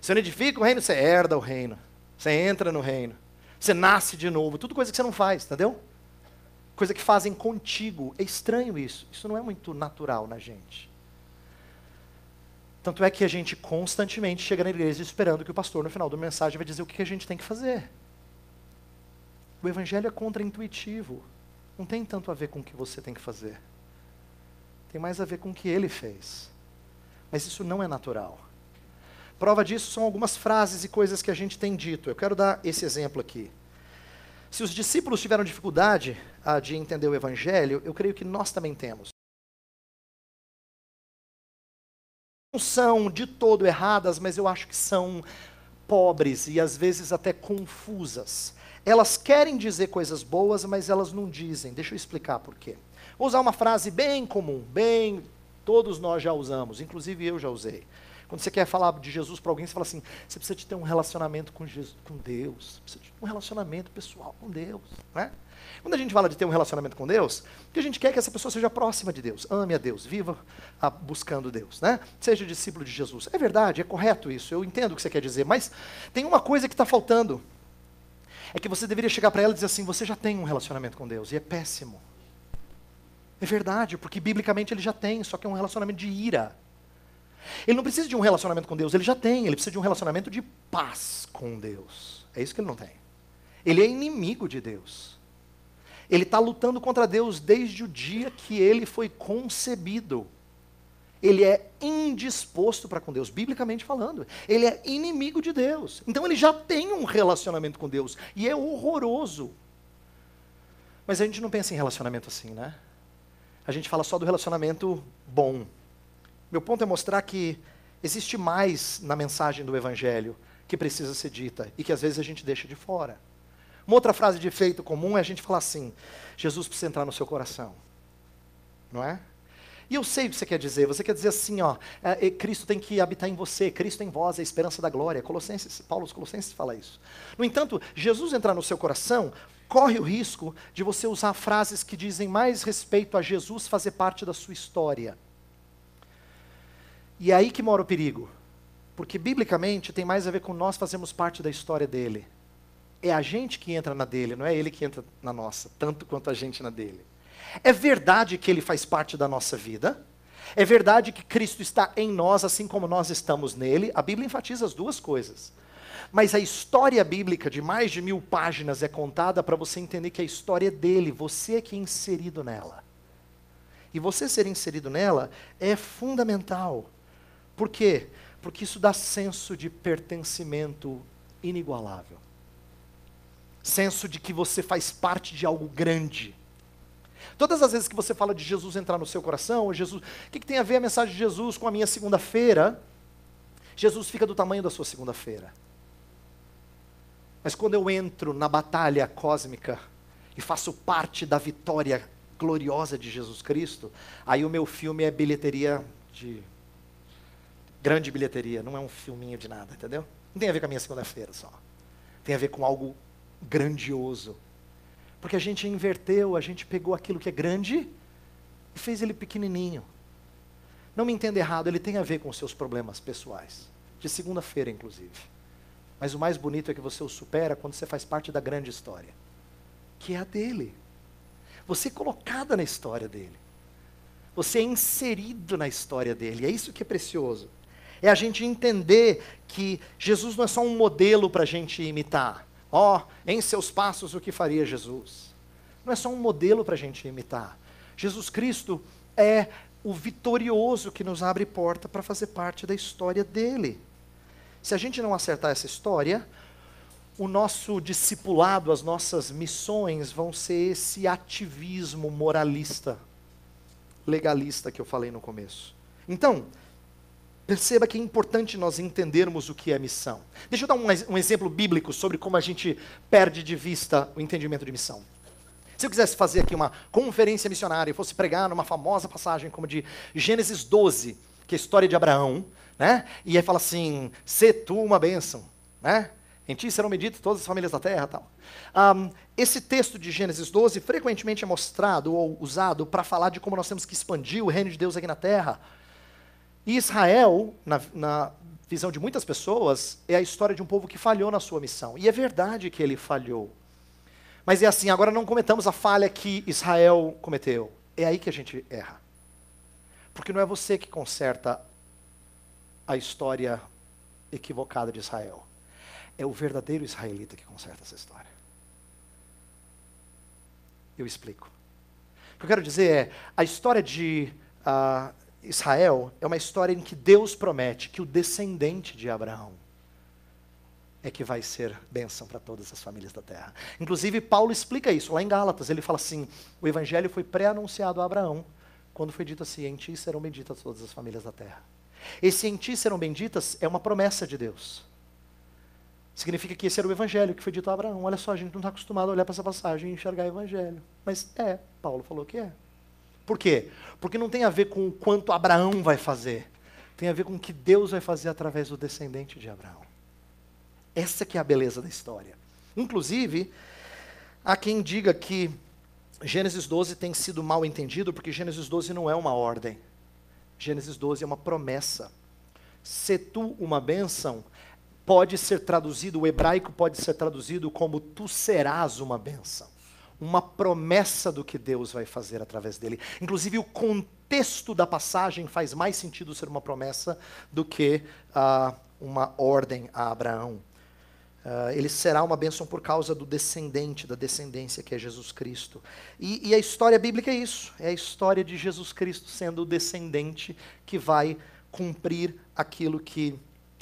Você não edifica o reino, você herda o reino. Você entra no reino. Você nasce de novo. Tudo coisa que você não faz, entendeu? Coisa que fazem contigo. É estranho isso. Isso não é muito natural na gente. Tanto é que a gente constantemente chega na igreja esperando que o pastor, no final da mensagem, vai dizer o que a gente tem que fazer. O evangelho é contraintuitivo. Não tem tanto a ver com o que você tem que fazer. Tem mais a ver com o que ele fez. Mas isso não é natural. Prova disso são algumas frases e coisas que a gente tem dito. Eu quero dar esse exemplo aqui. Se os discípulos tiveram dificuldade ah, de entender o evangelho, eu creio que nós também temos. Não são de todo erradas, mas eu acho que são pobres e às vezes até confusas. Elas querem dizer coisas boas, mas elas não dizem. Deixa eu explicar por quê. Vou usar uma frase bem comum, bem todos nós já usamos, inclusive eu já usei. Quando você quer falar de Jesus para alguém, você fala assim: você precisa de ter um relacionamento com, Jesus, com Deus, precisa de um relacionamento pessoal com Deus. Né? Quando a gente fala de ter um relacionamento com Deus, o que a gente quer é que essa pessoa seja próxima de Deus, ame a Deus, viva a, buscando Deus, né? seja discípulo de Jesus. É verdade, é correto isso, eu entendo o que você quer dizer, mas tem uma coisa que está faltando é que você deveria chegar para ela e dizer assim: você já tem um relacionamento com Deus, e é péssimo. É verdade, porque biblicamente ele já tem, só que é um relacionamento de ira. Ele não precisa de um relacionamento com Deus, ele já tem, ele precisa de um relacionamento de paz com Deus. É isso que ele não tem. Ele é inimigo de Deus. Ele está lutando contra Deus desde o dia que ele foi concebido ele é indisposto para com Deus, biblicamente falando. Ele é inimigo de Deus. Então ele já tem um relacionamento com Deus e é horroroso. Mas a gente não pensa em relacionamento assim, né? A gente fala só do relacionamento bom. Meu ponto é mostrar que existe mais na mensagem do evangelho que precisa ser dita e que às vezes a gente deixa de fora. Uma outra frase de efeito comum é a gente falar assim: Jesus precisa entrar no seu coração. Não é? E eu sei o que você quer dizer. Você quer dizer assim, ó, é, Cristo tem que habitar em você, Cristo em vós, é a esperança da glória. Colossenses, Paulo os Colossenses fala isso. No entanto, Jesus entrar no seu coração corre o risco de você usar frases que dizem mais respeito a Jesus fazer parte da sua história. E é aí que mora o perigo. Porque biblicamente tem mais a ver com nós fazermos parte da história dele. É a gente que entra na dele, não é ele que entra na nossa, tanto quanto a gente na dele. É verdade que ele faz parte da nossa vida. É verdade que Cristo está em nós, assim como nós estamos nele. A Bíblia enfatiza as duas coisas. Mas a história bíblica de mais de mil páginas é contada para você entender que a história é dele, você é que é inserido nela. E você ser inserido nela é fundamental. Por quê? Porque isso dá senso de pertencimento inigualável. Senso de que você faz parte de algo grande. Todas as vezes que você fala de Jesus entrar no seu coração, Jesus, o que, que tem a ver a mensagem de Jesus com a minha segunda-feira? Jesus fica do tamanho da sua segunda-feira. Mas quando eu entro na batalha cósmica e faço parte da vitória gloriosa de Jesus Cristo, aí o meu filme é bilheteria de grande bilheteria, não é um filminho de nada, entendeu? Não tem a ver com a minha segunda-feira só. Tem a ver com algo grandioso porque a gente inverteu, a gente pegou aquilo que é grande e fez ele pequenininho. Não me entenda errado, ele tem a ver com os seus problemas pessoais. De segunda-feira, inclusive. Mas o mais bonito é que você o supera quando você faz parte da grande história, que é a dele. Você é colocada na história dele. Você é inserido na história dele. É isso que é precioso. É a gente entender que Jesus não é só um modelo para a gente imitar. Ó, oh, em seus passos o que faria Jesus? Não é só um modelo para a gente imitar. Jesus Cristo é o vitorioso que nos abre porta para fazer parte da história dele. Se a gente não acertar essa história, o nosso discipulado, as nossas missões vão ser esse ativismo moralista, legalista que eu falei no começo. Então, perceba que é importante nós entendermos o que é missão. Deixa eu dar um, um exemplo bíblico sobre como a gente perde de vista o entendimento de missão. Se eu quisesse fazer aqui uma conferência missionária e fosse pregar numa famosa passagem como de Gênesis 12, que é a história de Abraão, né? E aí fala assim: "Se tu uma bênção", né? Em ti serão medidas todas as famílias da terra tal. Um, esse texto de Gênesis 12 frequentemente é mostrado ou usado para falar de como nós temos que expandir o reino de Deus aqui na terra. E Israel, na, na visão de muitas pessoas, é a história de um povo que falhou na sua missão. E é verdade que ele falhou. Mas é assim, agora não cometamos a falha que Israel cometeu. É aí que a gente erra. Porque não é você que conserta a história equivocada de Israel. É o verdadeiro israelita que conserta essa história. Eu explico. O que eu quero dizer é: a história de uh, Israel é uma história em que Deus promete que o descendente de Abraão é que vai ser bênção para todas as famílias da terra. Inclusive, Paulo explica isso lá em Gálatas. Ele fala assim: o evangelho foi pré-anunciado a Abraão, quando foi dito assim: em ti serão benditas todas as famílias da terra. Esse em ti serão benditas é uma promessa de Deus. Significa que esse era o evangelho que foi dito a Abraão. Olha só, a gente não está acostumado a olhar para essa passagem e enxergar o evangelho. Mas é, Paulo falou que é. Por quê? Porque não tem a ver com o quanto Abraão vai fazer. Tem a ver com o que Deus vai fazer através do descendente de Abraão. Essa que é a beleza da história. Inclusive, há quem diga que Gênesis 12 tem sido mal entendido, porque Gênesis 12 não é uma ordem. Gênesis 12 é uma promessa. Se tu uma bênção pode ser traduzido, o hebraico pode ser traduzido como tu serás uma bênção. Uma promessa do que Deus vai fazer através dele. Inclusive, o contexto da passagem faz mais sentido ser uma promessa do que uh, uma ordem a Abraão. Uh, ele será uma bênção por causa do descendente, da descendência que é Jesus Cristo. E, e, a história bíblica é isso: é a história de Jesus Cristo sendo o descendente que vai cumprir aquilo que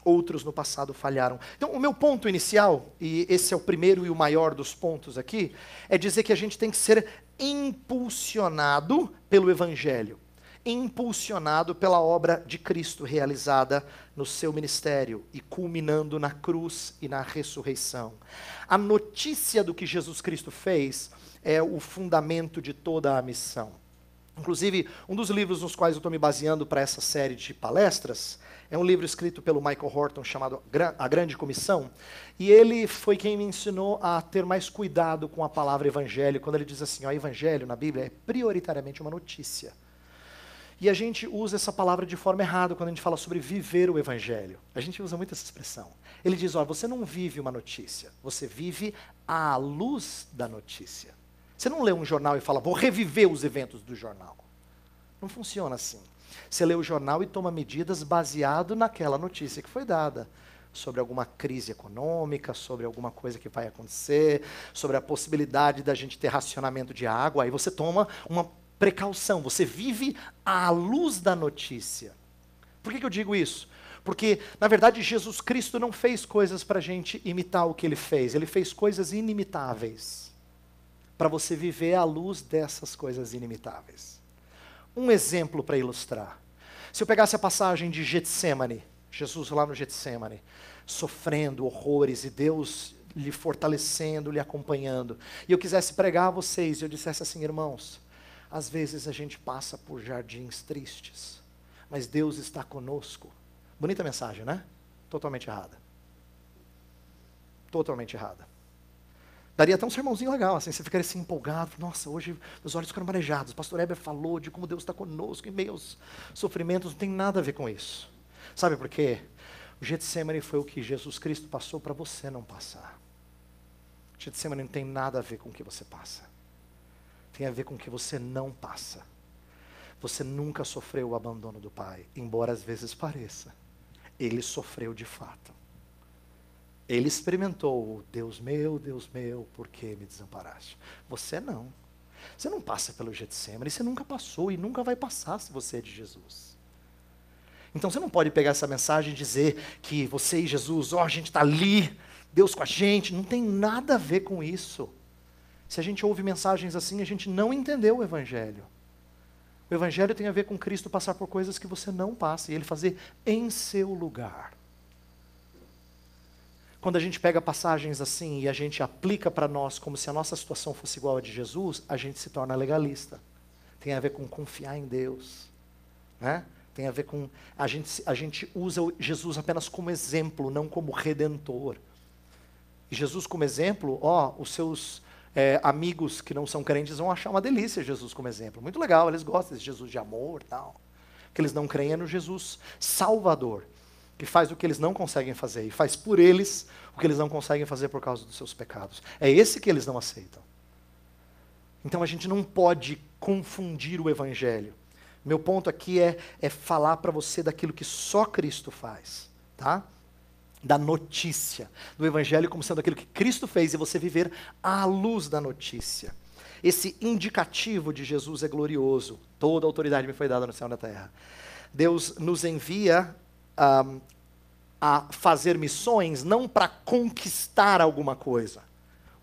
outros no passado falharam. Então, o meu ponto inicial, e esse é o primeiro e o maior dos pontos aqui, é dizer que a gente tem que ser impulsionado pelo Evangelho, impulsionado pela obra de Cristo realizada no seu ministério e culminando na cruz e na ressurreição. A notícia do que Jesus Cristo fez é o fundamento de toda a missão. Inclusive, um dos livros nos quais eu estou me baseando para essa série de palestras é um livro escrito pelo Michael Horton chamado A Grande Comissão. E ele foi quem me ensinou a ter mais cuidado com a palavra evangelho, quando ele diz assim: o evangelho na Bíblia é prioritariamente uma notícia. E a gente usa essa palavra de forma errada quando a gente fala sobre viver o evangelho. A gente usa muito essa expressão. Ele diz: olha, você não vive uma notícia, você vive à luz da notícia. Você não lê um jornal e fala, vou reviver os eventos do jornal. Não funciona assim. Você lê o jornal e toma medidas baseado naquela notícia que foi dada sobre alguma crise econômica, sobre alguma coisa que vai acontecer, sobre a possibilidade da gente ter racionamento de água. Aí você toma uma precaução, você vive à luz da notícia. Por que, que eu digo isso? Porque, na verdade, Jesus Cristo não fez coisas para a gente imitar o que ele fez, ele fez coisas inimitáveis para você viver à luz dessas coisas inimitáveis um exemplo para ilustrar. Se eu pegasse a passagem de Getsemane, Jesus lá no Getsemane, sofrendo horrores e Deus lhe fortalecendo, lhe acompanhando, e eu quisesse pregar a vocês, e eu dissesse assim, irmãos, às vezes a gente passa por jardins tristes, mas Deus está conosco. Bonita mensagem, né? Totalmente errada. Totalmente errada. Daria até um sermãozinho legal, assim, você ficaria assim empolgado. Nossa, hoje meus olhos ficaram marejados. O pastor Heber falou de como Deus está conosco em aos sofrimentos. Não tem nada a ver com isso. Sabe por quê? O Getsemane foi o que Jesus Cristo passou para você não passar. O Getsemane não tem nada a ver com o que você passa. Tem a ver com o que você não passa. Você nunca sofreu o abandono do Pai, embora às vezes pareça. Ele sofreu de fato. Ele experimentou, Deus meu, Deus meu, por que me desamparaste? Você não. Você não passa pelo Getsemane, você nunca passou e nunca vai passar se você é de Jesus. Então você não pode pegar essa mensagem e dizer que você e Jesus, ó, oh, a gente está ali, Deus com a gente. Não tem nada a ver com isso. Se a gente ouve mensagens assim, a gente não entendeu o Evangelho. O Evangelho tem a ver com Cristo passar por coisas que você não passa e Ele fazer em seu lugar. Quando a gente pega passagens assim e a gente aplica para nós como se a nossa situação fosse igual a de Jesus, a gente se torna legalista. Tem a ver com confiar em Deus. Né? Tem a ver com. A gente, a gente usa Jesus apenas como exemplo, não como redentor. E Jesus como exemplo, ó, os seus é, amigos que não são crentes vão achar uma delícia Jesus como exemplo. Muito legal, eles gostam desse Jesus de amor tal. Que eles não creem é no Jesus Salvador, que faz o que eles não conseguem fazer e faz por eles o que eles não conseguem fazer por causa dos seus pecados. É esse que eles não aceitam. Então a gente não pode confundir o Evangelho. Meu ponto aqui é, é falar para você daquilo que só Cristo faz, tá? da notícia, do Evangelho como sendo aquilo que Cristo fez e você viver à luz da notícia. Esse indicativo de Jesus é glorioso. Toda autoridade me foi dada no céu e na terra. Deus nos envia a fazer missões não para conquistar alguma coisa.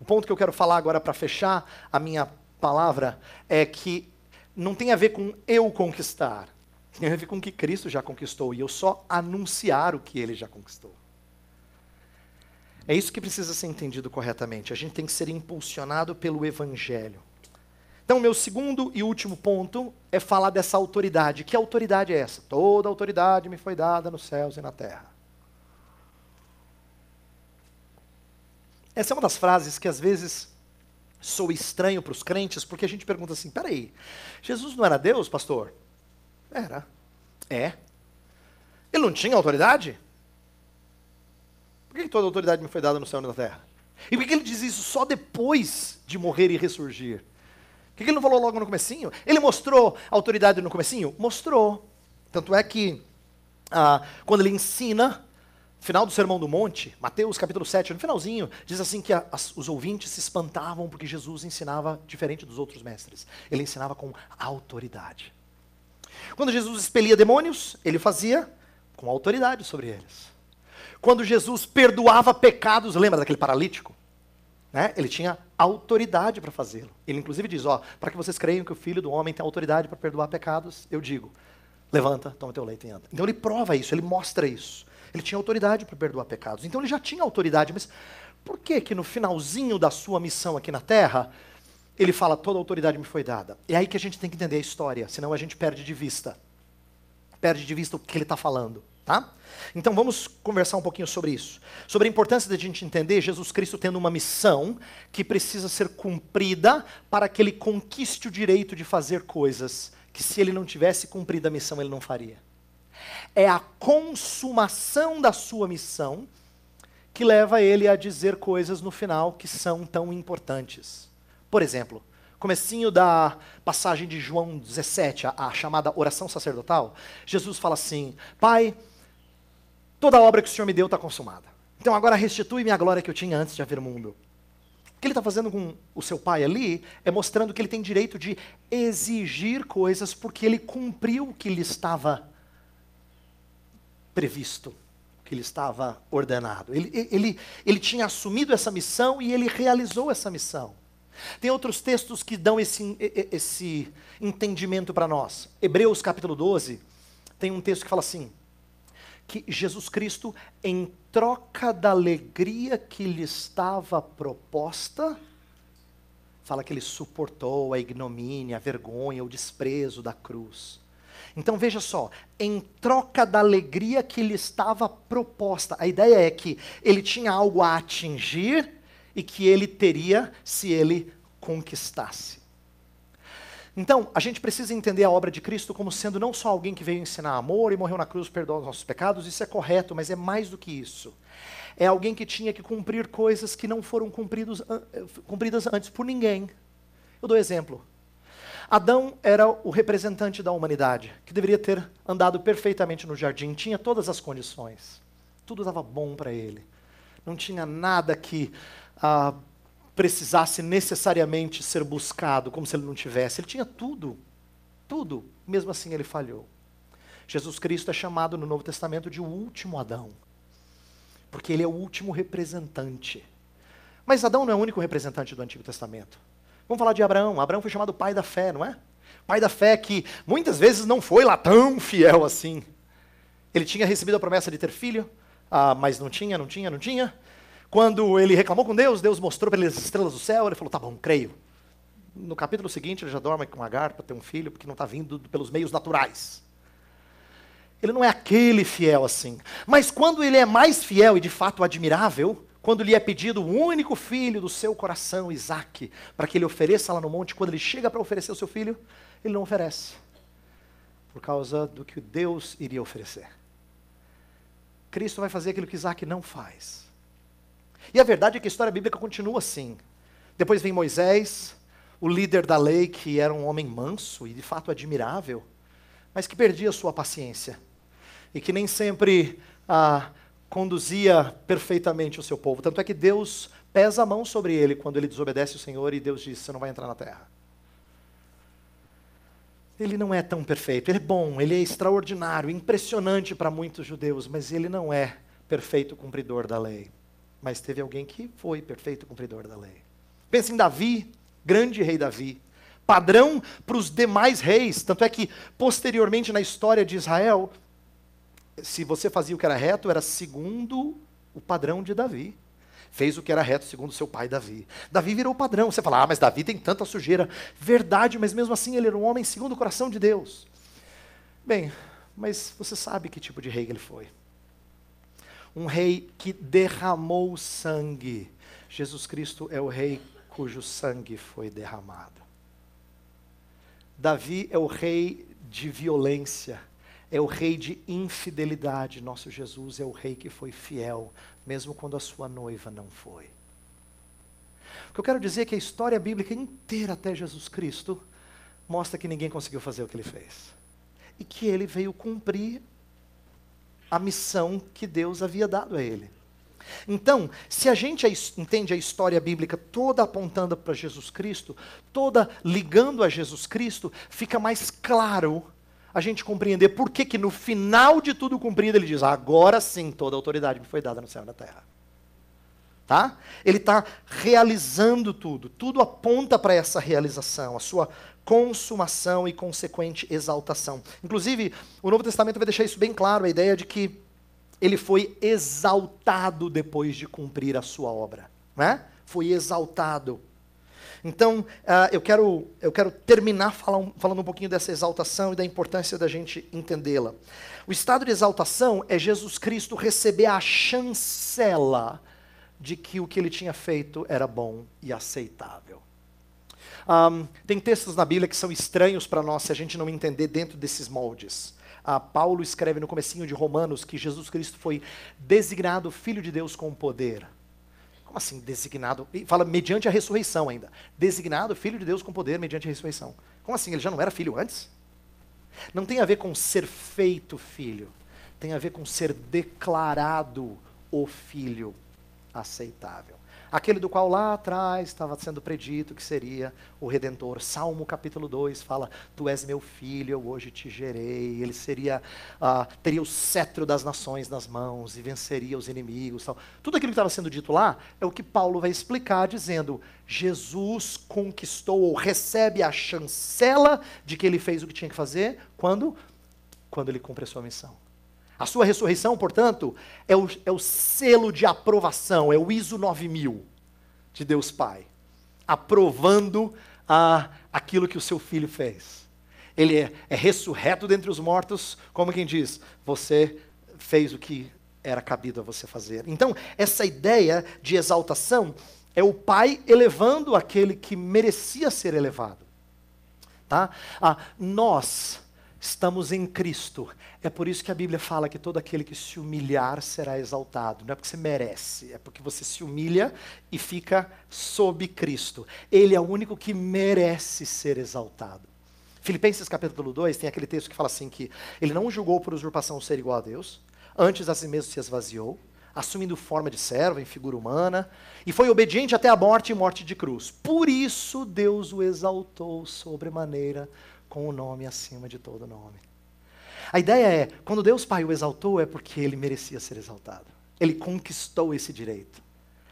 O ponto que eu quero falar agora para fechar a minha palavra é que não tem a ver com eu conquistar, tem a ver com o que Cristo já conquistou e eu só anunciar o que ele já conquistou. É isso que precisa ser entendido corretamente. A gente tem que ser impulsionado pelo Evangelho. Então, meu segundo e último ponto é falar dessa autoridade. Que autoridade é essa? Toda autoridade me foi dada nos céus e na terra. Essa é uma das frases que às vezes sou estranho para os crentes, porque a gente pergunta assim: peraí, Jesus não era Deus, pastor? Era. É. Ele não tinha autoridade? Por que toda autoridade me foi dada no céu e na terra? E por que ele diz isso só depois de morrer e ressurgir? Que ele não falou logo no comecinho? Ele mostrou autoridade no comecinho? Mostrou. Tanto é que, ah, quando ele ensina, final do Sermão do Monte, Mateus capítulo 7, no finalzinho, diz assim que a, as, os ouvintes se espantavam porque Jesus ensinava diferente dos outros mestres. Ele ensinava com autoridade. Quando Jesus expelia demônios, ele fazia com autoridade sobre eles. Quando Jesus perdoava pecados, lembra daquele paralítico? Né? Ele tinha autoridade para fazê-lo. Ele inclusive diz, ó, para que vocês creiam que o Filho do Homem tem autoridade para perdoar pecados, eu digo, levanta, toma teu leite e anda. Então ele prova isso, ele mostra isso. Ele tinha autoridade para perdoar pecados. Então ele já tinha autoridade, mas por que que no finalzinho da sua missão aqui na Terra, ele fala, toda autoridade me foi dada? É aí que a gente tem que entender a história, senão a gente perde de vista. Perde de vista o que ele está falando. Tá? Então vamos conversar um pouquinho sobre isso. Sobre a importância da gente entender Jesus Cristo tendo uma missão que precisa ser cumprida para que ele conquiste o direito de fazer coisas que se ele não tivesse cumprido a missão ele não faria. É a consumação da sua missão que leva ele a dizer coisas no final que são tão importantes. Por exemplo, comecinho da passagem de João 17, a, a chamada oração sacerdotal, Jesus fala assim: Pai, Toda obra que o Senhor me deu está consumada. Então agora restitui-me a glória que eu tinha antes de haver mundo. O que ele está fazendo com o seu pai ali é mostrando que ele tem direito de exigir coisas porque ele cumpriu o que lhe estava previsto, o que lhe estava ordenado. Ele, ele, ele tinha assumido essa missão e ele realizou essa missão. Tem outros textos que dão esse, esse entendimento para nós. Hebreus capítulo 12 tem um texto que fala assim: que Jesus Cristo, em troca da alegria que lhe estava proposta, fala que ele suportou a ignomínia, a vergonha, o desprezo da cruz. Então veja só, em troca da alegria que lhe estava proposta, a ideia é que ele tinha algo a atingir e que ele teria se ele conquistasse. Então, a gente precisa entender a obra de Cristo como sendo não só alguém que veio ensinar amor e morreu na cruz perdoar os nossos pecados, isso é correto, mas é mais do que isso. É alguém que tinha que cumprir coisas que não foram eh, cumpridas antes por ninguém. Eu dou exemplo. Adão era o representante da humanidade, que deveria ter andado perfeitamente no jardim, tinha todas as condições. Tudo estava bom para ele. Não tinha nada que ah, precisasse necessariamente ser buscado, como se ele não tivesse. Ele tinha tudo, tudo. Mesmo assim, ele falhou. Jesus Cristo é chamado no Novo Testamento de o último Adão, porque ele é o último representante. Mas Adão não é o único representante do Antigo Testamento. Vamos falar de Abraão. Abraão foi chamado pai da fé, não é? Pai da fé que muitas vezes não foi lá tão fiel assim. Ele tinha recebido a promessa de ter filho, ah, mas não tinha, não tinha, não tinha. Quando ele reclamou com Deus, Deus mostrou para ele as estrelas do céu, ele falou: tá bom, creio. No capítulo seguinte, ele já dorme com Agar para ter um filho, porque não está vindo pelos meios naturais. Ele não é aquele fiel assim. Mas quando ele é mais fiel e de fato admirável, quando lhe é pedido o único filho do seu coração, Isaac, para que ele ofereça lá no monte, quando ele chega para oferecer o seu filho, ele não oferece. Por causa do que Deus iria oferecer. Cristo vai fazer aquilo que Isaac não faz. E a verdade é que a história bíblica continua assim. Depois vem Moisés, o líder da lei, que era um homem manso e de fato admirável, mas que perdia sua paciência e que nem sempre ah, conduzia perfeitamente o seu povo. Tanto é que Deus pesa a mão sobre ele quando ele desobedece o Senhor e Deus diz: Você não vai entrar na terra. Ele não é tão perfeito. Ele é bom, ele é extraordinário, impressionante para muitos judeus, mas ele não é perfeito cumpridor da lei. Mas teve alguém que foi perfeito cumpridor da lei. Pensa em Davi, grande rei Davi. Padrão para os demais reis. Tanto é que, posteriormente na história de Israel, se você fazia o que era reto, era segundo o padrão de Davi. Fez o que era reto segundo seu pai Davi. Davi virou padrão. Você fala, ah, mas Davi tem tanta sujeira. Verdade, mas mesmo assim ele era um homem segundo o coração de Deus. Bem, mas você sabe que tipo de rei ele foi. Um rei que derramou sangue. Jesus Cristo é o rei cujo sangue foi derramado. Davi é o rei de violência é o rei de infidelidade. Nosso Jesus é o rei que foi fiel, mesmo quando a sua noiva não foi. O que eu quero dizer é que a história bíblica inteira até Jesus Cristo mostra que ninguém conseguiu fazer o que ele fez. E que ele veio cumprir a missão que Deus havia dado a ele. Então, se a gente entende a história bíblica toda apontando para Jesus Cristo, toda ligando a Jesus Cristo, fica mais claro a gente compreender por que, que no final de tudo cumprido ele diz: agora sim toda a autoridade me foi dada no céu e na terra. Tá? Ele está realizando tudo, tudo aponta para essa realização, a sua consumação e consequente exaltação. Inclusive, o Novo Testamento vai deixar isso bem claro, a ideia de que ele foi exaltado depois de cumprir a sua obra. Né? Foi exaltado. Então, uh, eu, quero, eu quero terminar falar, falando um pouquinho dessa exaltação e da importância da gente entendê-la. O estado de exaltação é Jesus Cristo receber a chancela de que o que ele tinha feito era bom e aceitável. Um, tem textos na Bíblia que são estranhos para nós se a gente não entender dentro desses moldes. Uh, Paulo escreve no comecinho de Romanos que Jesus Cristo foi designado Filho de Deus com poder. Como assim designado? E fala mediante a ressurreição ainda. Designado filho de Deus com poder mediante a ressurreição. Como assim? Ele já não era filho antes? Não tem a ver com ser feito filho. Tem a ver com ser declarado o filho aceitável aquele do qual lá atrás estava sendo predito que seria o Redentor. Salmo capítulo 2 fala: Tu és meu filho, eu hoje te gerei. Ele seria, uh, teria o cetro das nações nas mãos e venceria os inimigos. Tal. Tudo aquilo que estava sendo dito lá é o que Paulo vai explicar, dizendo: Jesus conquistou ou recebe a chancela de que ele fez o que tinha que fazer quando? Quando ele cumpre a sua missão. A sua ressurreição, portanto, é o, é o selo de aprovação, é o ISO 9000 de Deus Pai, aprovando a, aquilo que o seu filho fez. Ele é, é ressurreto dentre os mortos, como quem diz: você fez o que era cabido a você fazer. Então, essa ideia de exaltação é o Pai elevando aquele que merecia ser elevado. Tá? Ah, nós estamos em Cristo. É por isso que a Bíblia fala que todo aquele que se humilhar será exaltado. Não é porque você merece, é porque você se humilha e fica sob Cristo. Ele é o único que merece ser exaltado. Filipenses capítulo 2 tem aquele texto que fala assim que ele não julgou por usurpação ser igual a Deus, antes a si mesmo se esvaziou, assumindo forma de servo em figura humana, e foi obediente até a morte e morte de cruz. Por isso Deus o exaltou sobremaneira com o nome acima de todo nome. A ideia é, quando Deus Pai o exaltou, é porque ele merecia ser exaltado. Ele conquistou esse direito.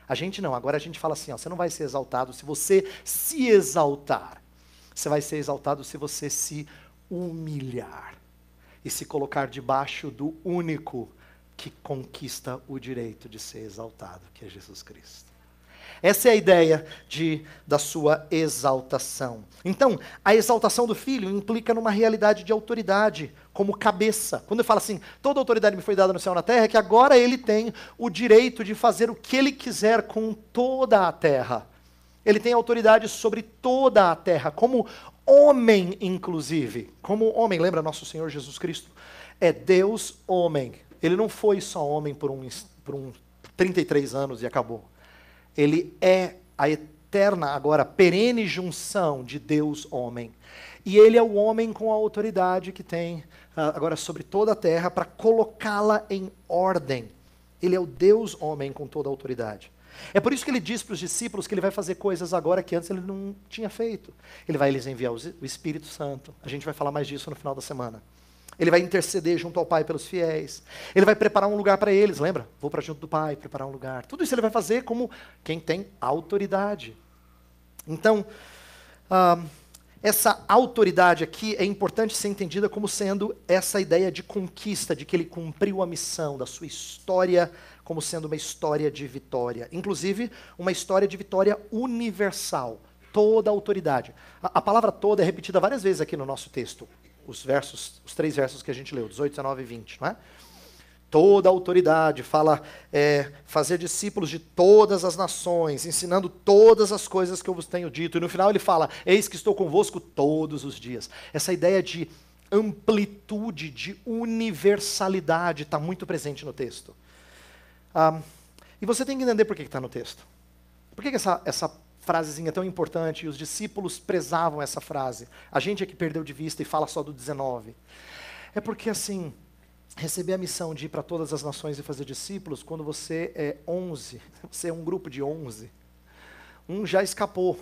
A gente não, agora a gente fala assim: ó, você não vai ser exaltado se você se exaltar. Você vai ser exaltado se você se humilhar e se colocar debaixo do único que conquista o direito de ser exaltado, que é Jesus Cristo. Essa é a ideia de, da sua exaltação. Então, a exaltação do filho implica numa realidade de autoridade, como cabeça. Quando ele fala assim, toda autoridade me foi dada no céu e na terra, é que agora ele tem o direito de fazer o que ele quiser com toda a terra. Ele tem autoridade sobre toda a terra, como homem, inclusive. Como homem, lembra nosso Senhor Jesus Cristo? É Deus homem. Ele não foi só homem por um, por um 33 anos e acabou. Ele é a eterna, agora perene junção de Deus homem. E ele é o homem com a autoridade que tem ah, agora sobre toda a terra para colocá-la em ordem. Ele é o Deus homem com toda a autoridade. É por isso que ele diz para os discípulos que ele vai fazer coisas agora que antes ele não tinha feito. Ele vai lhes enviar o Espírito Santo. A gente vai falar mais disso no final da semana. Ele vai interceder junto ao Pai pelos fiéis. Ele vai preparar um lugar para eles, lembra? Vou para junto do Pai, preparar um lugar. Tudo isso ele vai fazer como quem tem autoridade. Então, uh, essa autoridade aqui é importante ser entendida como sendo essa ideia de conquista, de que ele cumpriu a missão da sua história como sendo uma história de vitória. Inclusive, uma história de vitória universal. Toda a autoridade. A, a palavra toda é repetida várias vezes aqui no nosso texto os versos, os três versos que a gente leu, 18, 19 e 20, não é? Toda autoridade, fala é, fazer discípulos de todas as nações, ensinando todas as coisas que eu vos tenho dito. E no final ele fala: Eis que estou convosco todos os dias. Essa ideia de amplitude, de universalidade está muito presente no texto. Ah, e você tem que entender por que está no texto. Por que, que essa, essa frasezinha tão importante, e os discípulos prezavam essa frase. A gente é que perdeu de vista e fala só do 19. É porque, assim, receber a missão de ir para todas as nações e fazer discípulos, quando você é 11, você é um grupo de 11, um já escapou.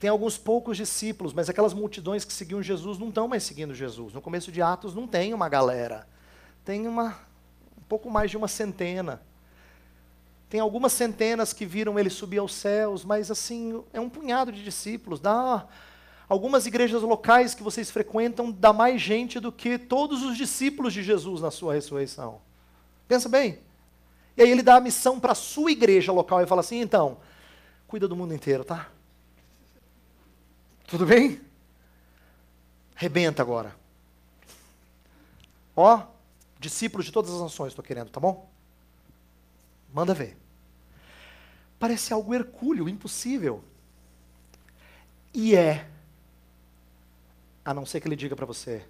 Tem alguns poucos discípulos, mas aquelas multidões que seguiam Jesus não estão mais seguindo Jesus. No começo de Atos não tem uma galera, tem uma, um pouco mais de uma centena. Tem algumas centenas que viram ele subir aos céus, mas assim, é um punhado de discípulos. Dá algumas igrejas locais que vocês frequentam dá mais gente do que todos os discípulos de Jesus na sua ressurreição. Pensa bem. E aí ele dá a missão para a sua igreja local e fala assim: então, cuida do mundo inteiro, tá? Tudo bem? Rebenta agora. Ó, discípulos de todas as nações, estou querendo, tá bom? Manda ver. Parece algo hercúleo, impossível. E é. A não ser que ele diga para você: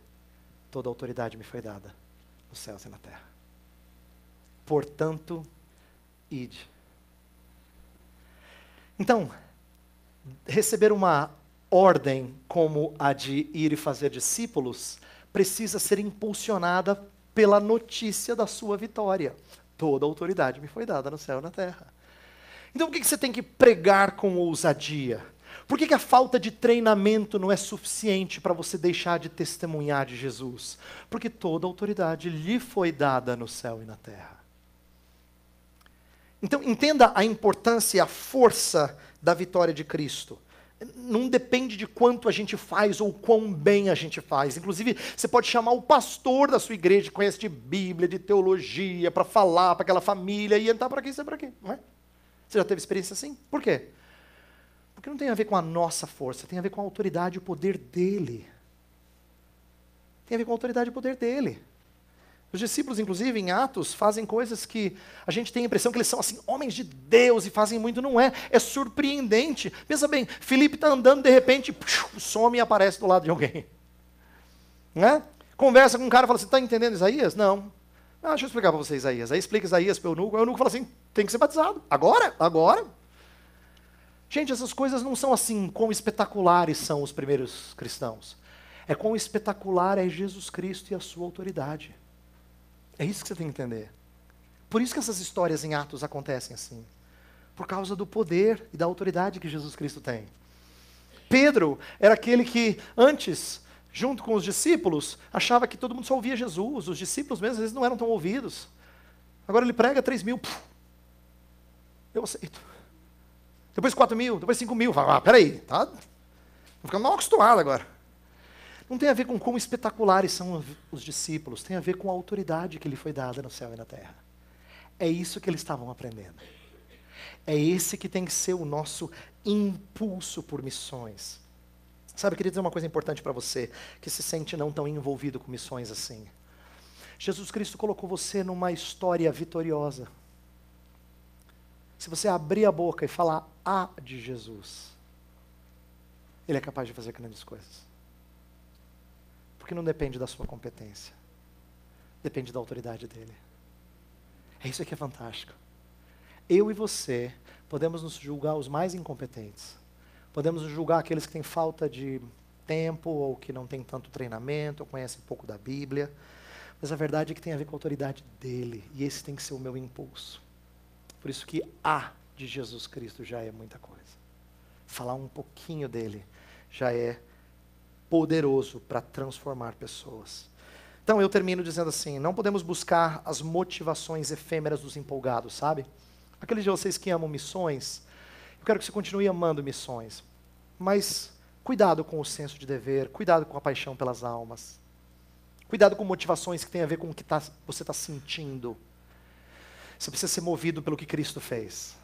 toda autoridade me foi dada nos céus e na terra. Portanto, ide. Então, receber uma ordem como a de ir e fazer discípulos precisa ser impulsionada pela notícia da sua vitória. Toda autoridade me foi dada no céu e na terra. Então por que você tem que pregar com ousadia? Por que, que a falta de treinamento não é suficiente para você deixar de testemunhar de Jesus? Porque toda autoridade lhe foi dada no céu e na terra. Então entenda a importância e a força da vitória de Cristo não depende de quanto a gente faz ou quão bem a gente faz. Inclusive, você pode chamar o pastor da sua igreja, que conhece de Bíblia, de teologia, para falar para aquela família e entrar para quê, isso é para quê, não é? Você já teve experiência assim? Por quê? Porque não tem a ver com a nossa força, tem a ver com a autoridade e o poder dele. Tem a ver com a autoridade e o poder dele. Os discípulos, inclusive, em Atos, fazem coisas que a gente tem a impressão que eles são assim, homens de Deus e fazem muito, não é. É surpreendente. Pensa bem, Felipe está andando, de repente, some e aparece do lado de alguém. Né? Conversa com um cara e fala: Você está entendendo Isaías? Não. Ah, deixa eu explicar para você Isaías. Aí explica Isaías para o eunuco. O eunuco fala assim: Tem que ser batizado. Agora? Agora? Gente, essas coisas não são assim, quão espetaculares são os primeiros cristãos. É quão espetacular é Jesus Cristo e a sua autoridade. É isso que você tem que entender. Por isso que essas histórias em Atos acontecem assim. Por causa do poder e da autoridade que Jesus Cristo tem. Pedro era aquele que, antes, junto com os discípulos, achava que todo mundo só ouvia Jesus. Os discípulos mesmo, às vezes, não eram tão ouvidos. Agora ele prega 3 mil. Puf, eu aceito. Depois 4 mil, depois 5 mil. Fala, ah, peraí, tá? Estou ficando mal acostumado agora. Não tem a ver com quão espetaculares são os discípulos, tem a ver com a autoridade que lhe foi dada no céu e na terra. É isso que eles estavam aprendendo. É esse que tem que ser o nosso impulso por missões. Sabe, eu queria dizer uma coisa importante para você, que se sente não tão envolvido com missões assim. Jesus Cristo colocou você numa história vitoriosa. Se você abrir a boca e falar A de Jesus, Ele é capaz de fazer grandes coisas. Porque não depende da sua competência, depende da autoridade dele. É isso que é fantástico. Eu e você podemos nos julgar os mais incompetentes. Podemos nos julgar aqueles que têm falta de tempo, ou que não têm tanto treinamento, ou conhecem pouco da Bíblia. Mas a verdade é que tem a ver com a autoridade dele. E esse tem que ser o meu impulso. Por isso que a de Jesus Cristo já é muita coisa. Falar um pouquinho dele já é poderoso para transformar pessoas. Então eu termino dizendo assim: não podemos buscar as motivações efêmeras dos empolgados, sabe? Aqueles de vocês que amam missões, eu quero que você continue amando missões, mas cuidado com o senso de dever, cuidado com a paixão pelas almas, cuidado com motivações que têm a ver com o que tá, você está sentindo. Você precisa ser movido pelo que Cristo fez.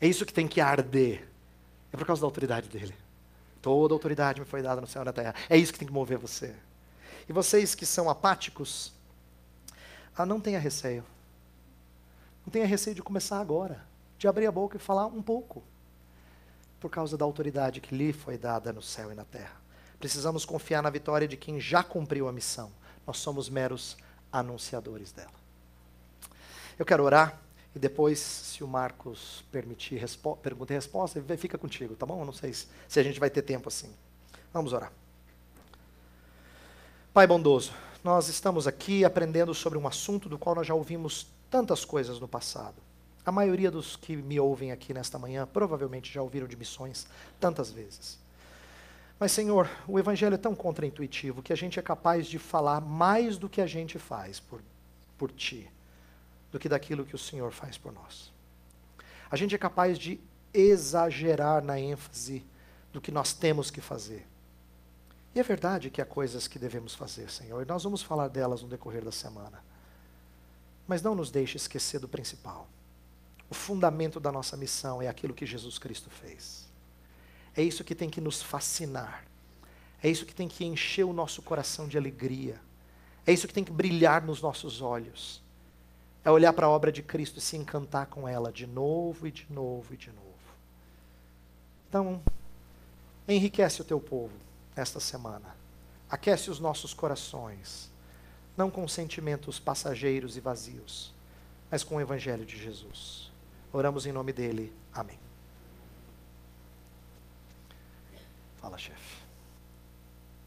É isso que tem que arder. É por causa da autoridade dele. Toda autoridade me foi dada no céu e na terra. É isso que tem que mover você. E vocês que são apáticos, ah, não tenha receio. Não tenha receio de começar agora, de abrir a boca e falar um pouco, por causa da autoridade que lhe foi dada no céu e na terra. Precisamos confiar na vitória de quem já cumpriu a missão. Nós somos meros anunciadores dela. Eu quero orar e depois, se o Marcos permitir pergunta e resposta, fica contigo, tá bom? Eu não sei se, se a gente vai ter tempo assim. Vamos orar. Pai bondoso, nós estamos aqui aprendendo sobre um assunto do qual nós já ouvimos tantas coisas no passado. A maioria dos que me ouvem aqui nesta manhã provavelmente já ouviram de missões tantas vezes. Mas, Senhor, o Evangelho é tão contraintuitivo que a gente é capaz de falar mais do que a gente faz por, por Ti, do que daquilo que o Senhor faz por nós. A gente é capaz de exagerar na ênfase do que nós temos que fazer. E é verdade que há coisas que devemos fazer, Senhor, e nós vamos falar delas no decorrer da semana. Mas não nos deixe esquecer do principal. O fundamento da nossa missão é aquilo que Jesus Cristo fez. É isso que tem que nos fascinar. É isso que tem que encher o nosso coração de alegria. É isso que tem que brilhar nos nossos olhos. É olhar para a obra de Cristo e se encantar com ela de novo e de novo e de novo. Então, enriquece o teu povo esta semana. Aquece os nossos corações não com sentimentos passageiros e vazios, mas com o Evangelho de Jesus. Oramos em nome dele. Amém. Fala, chefe.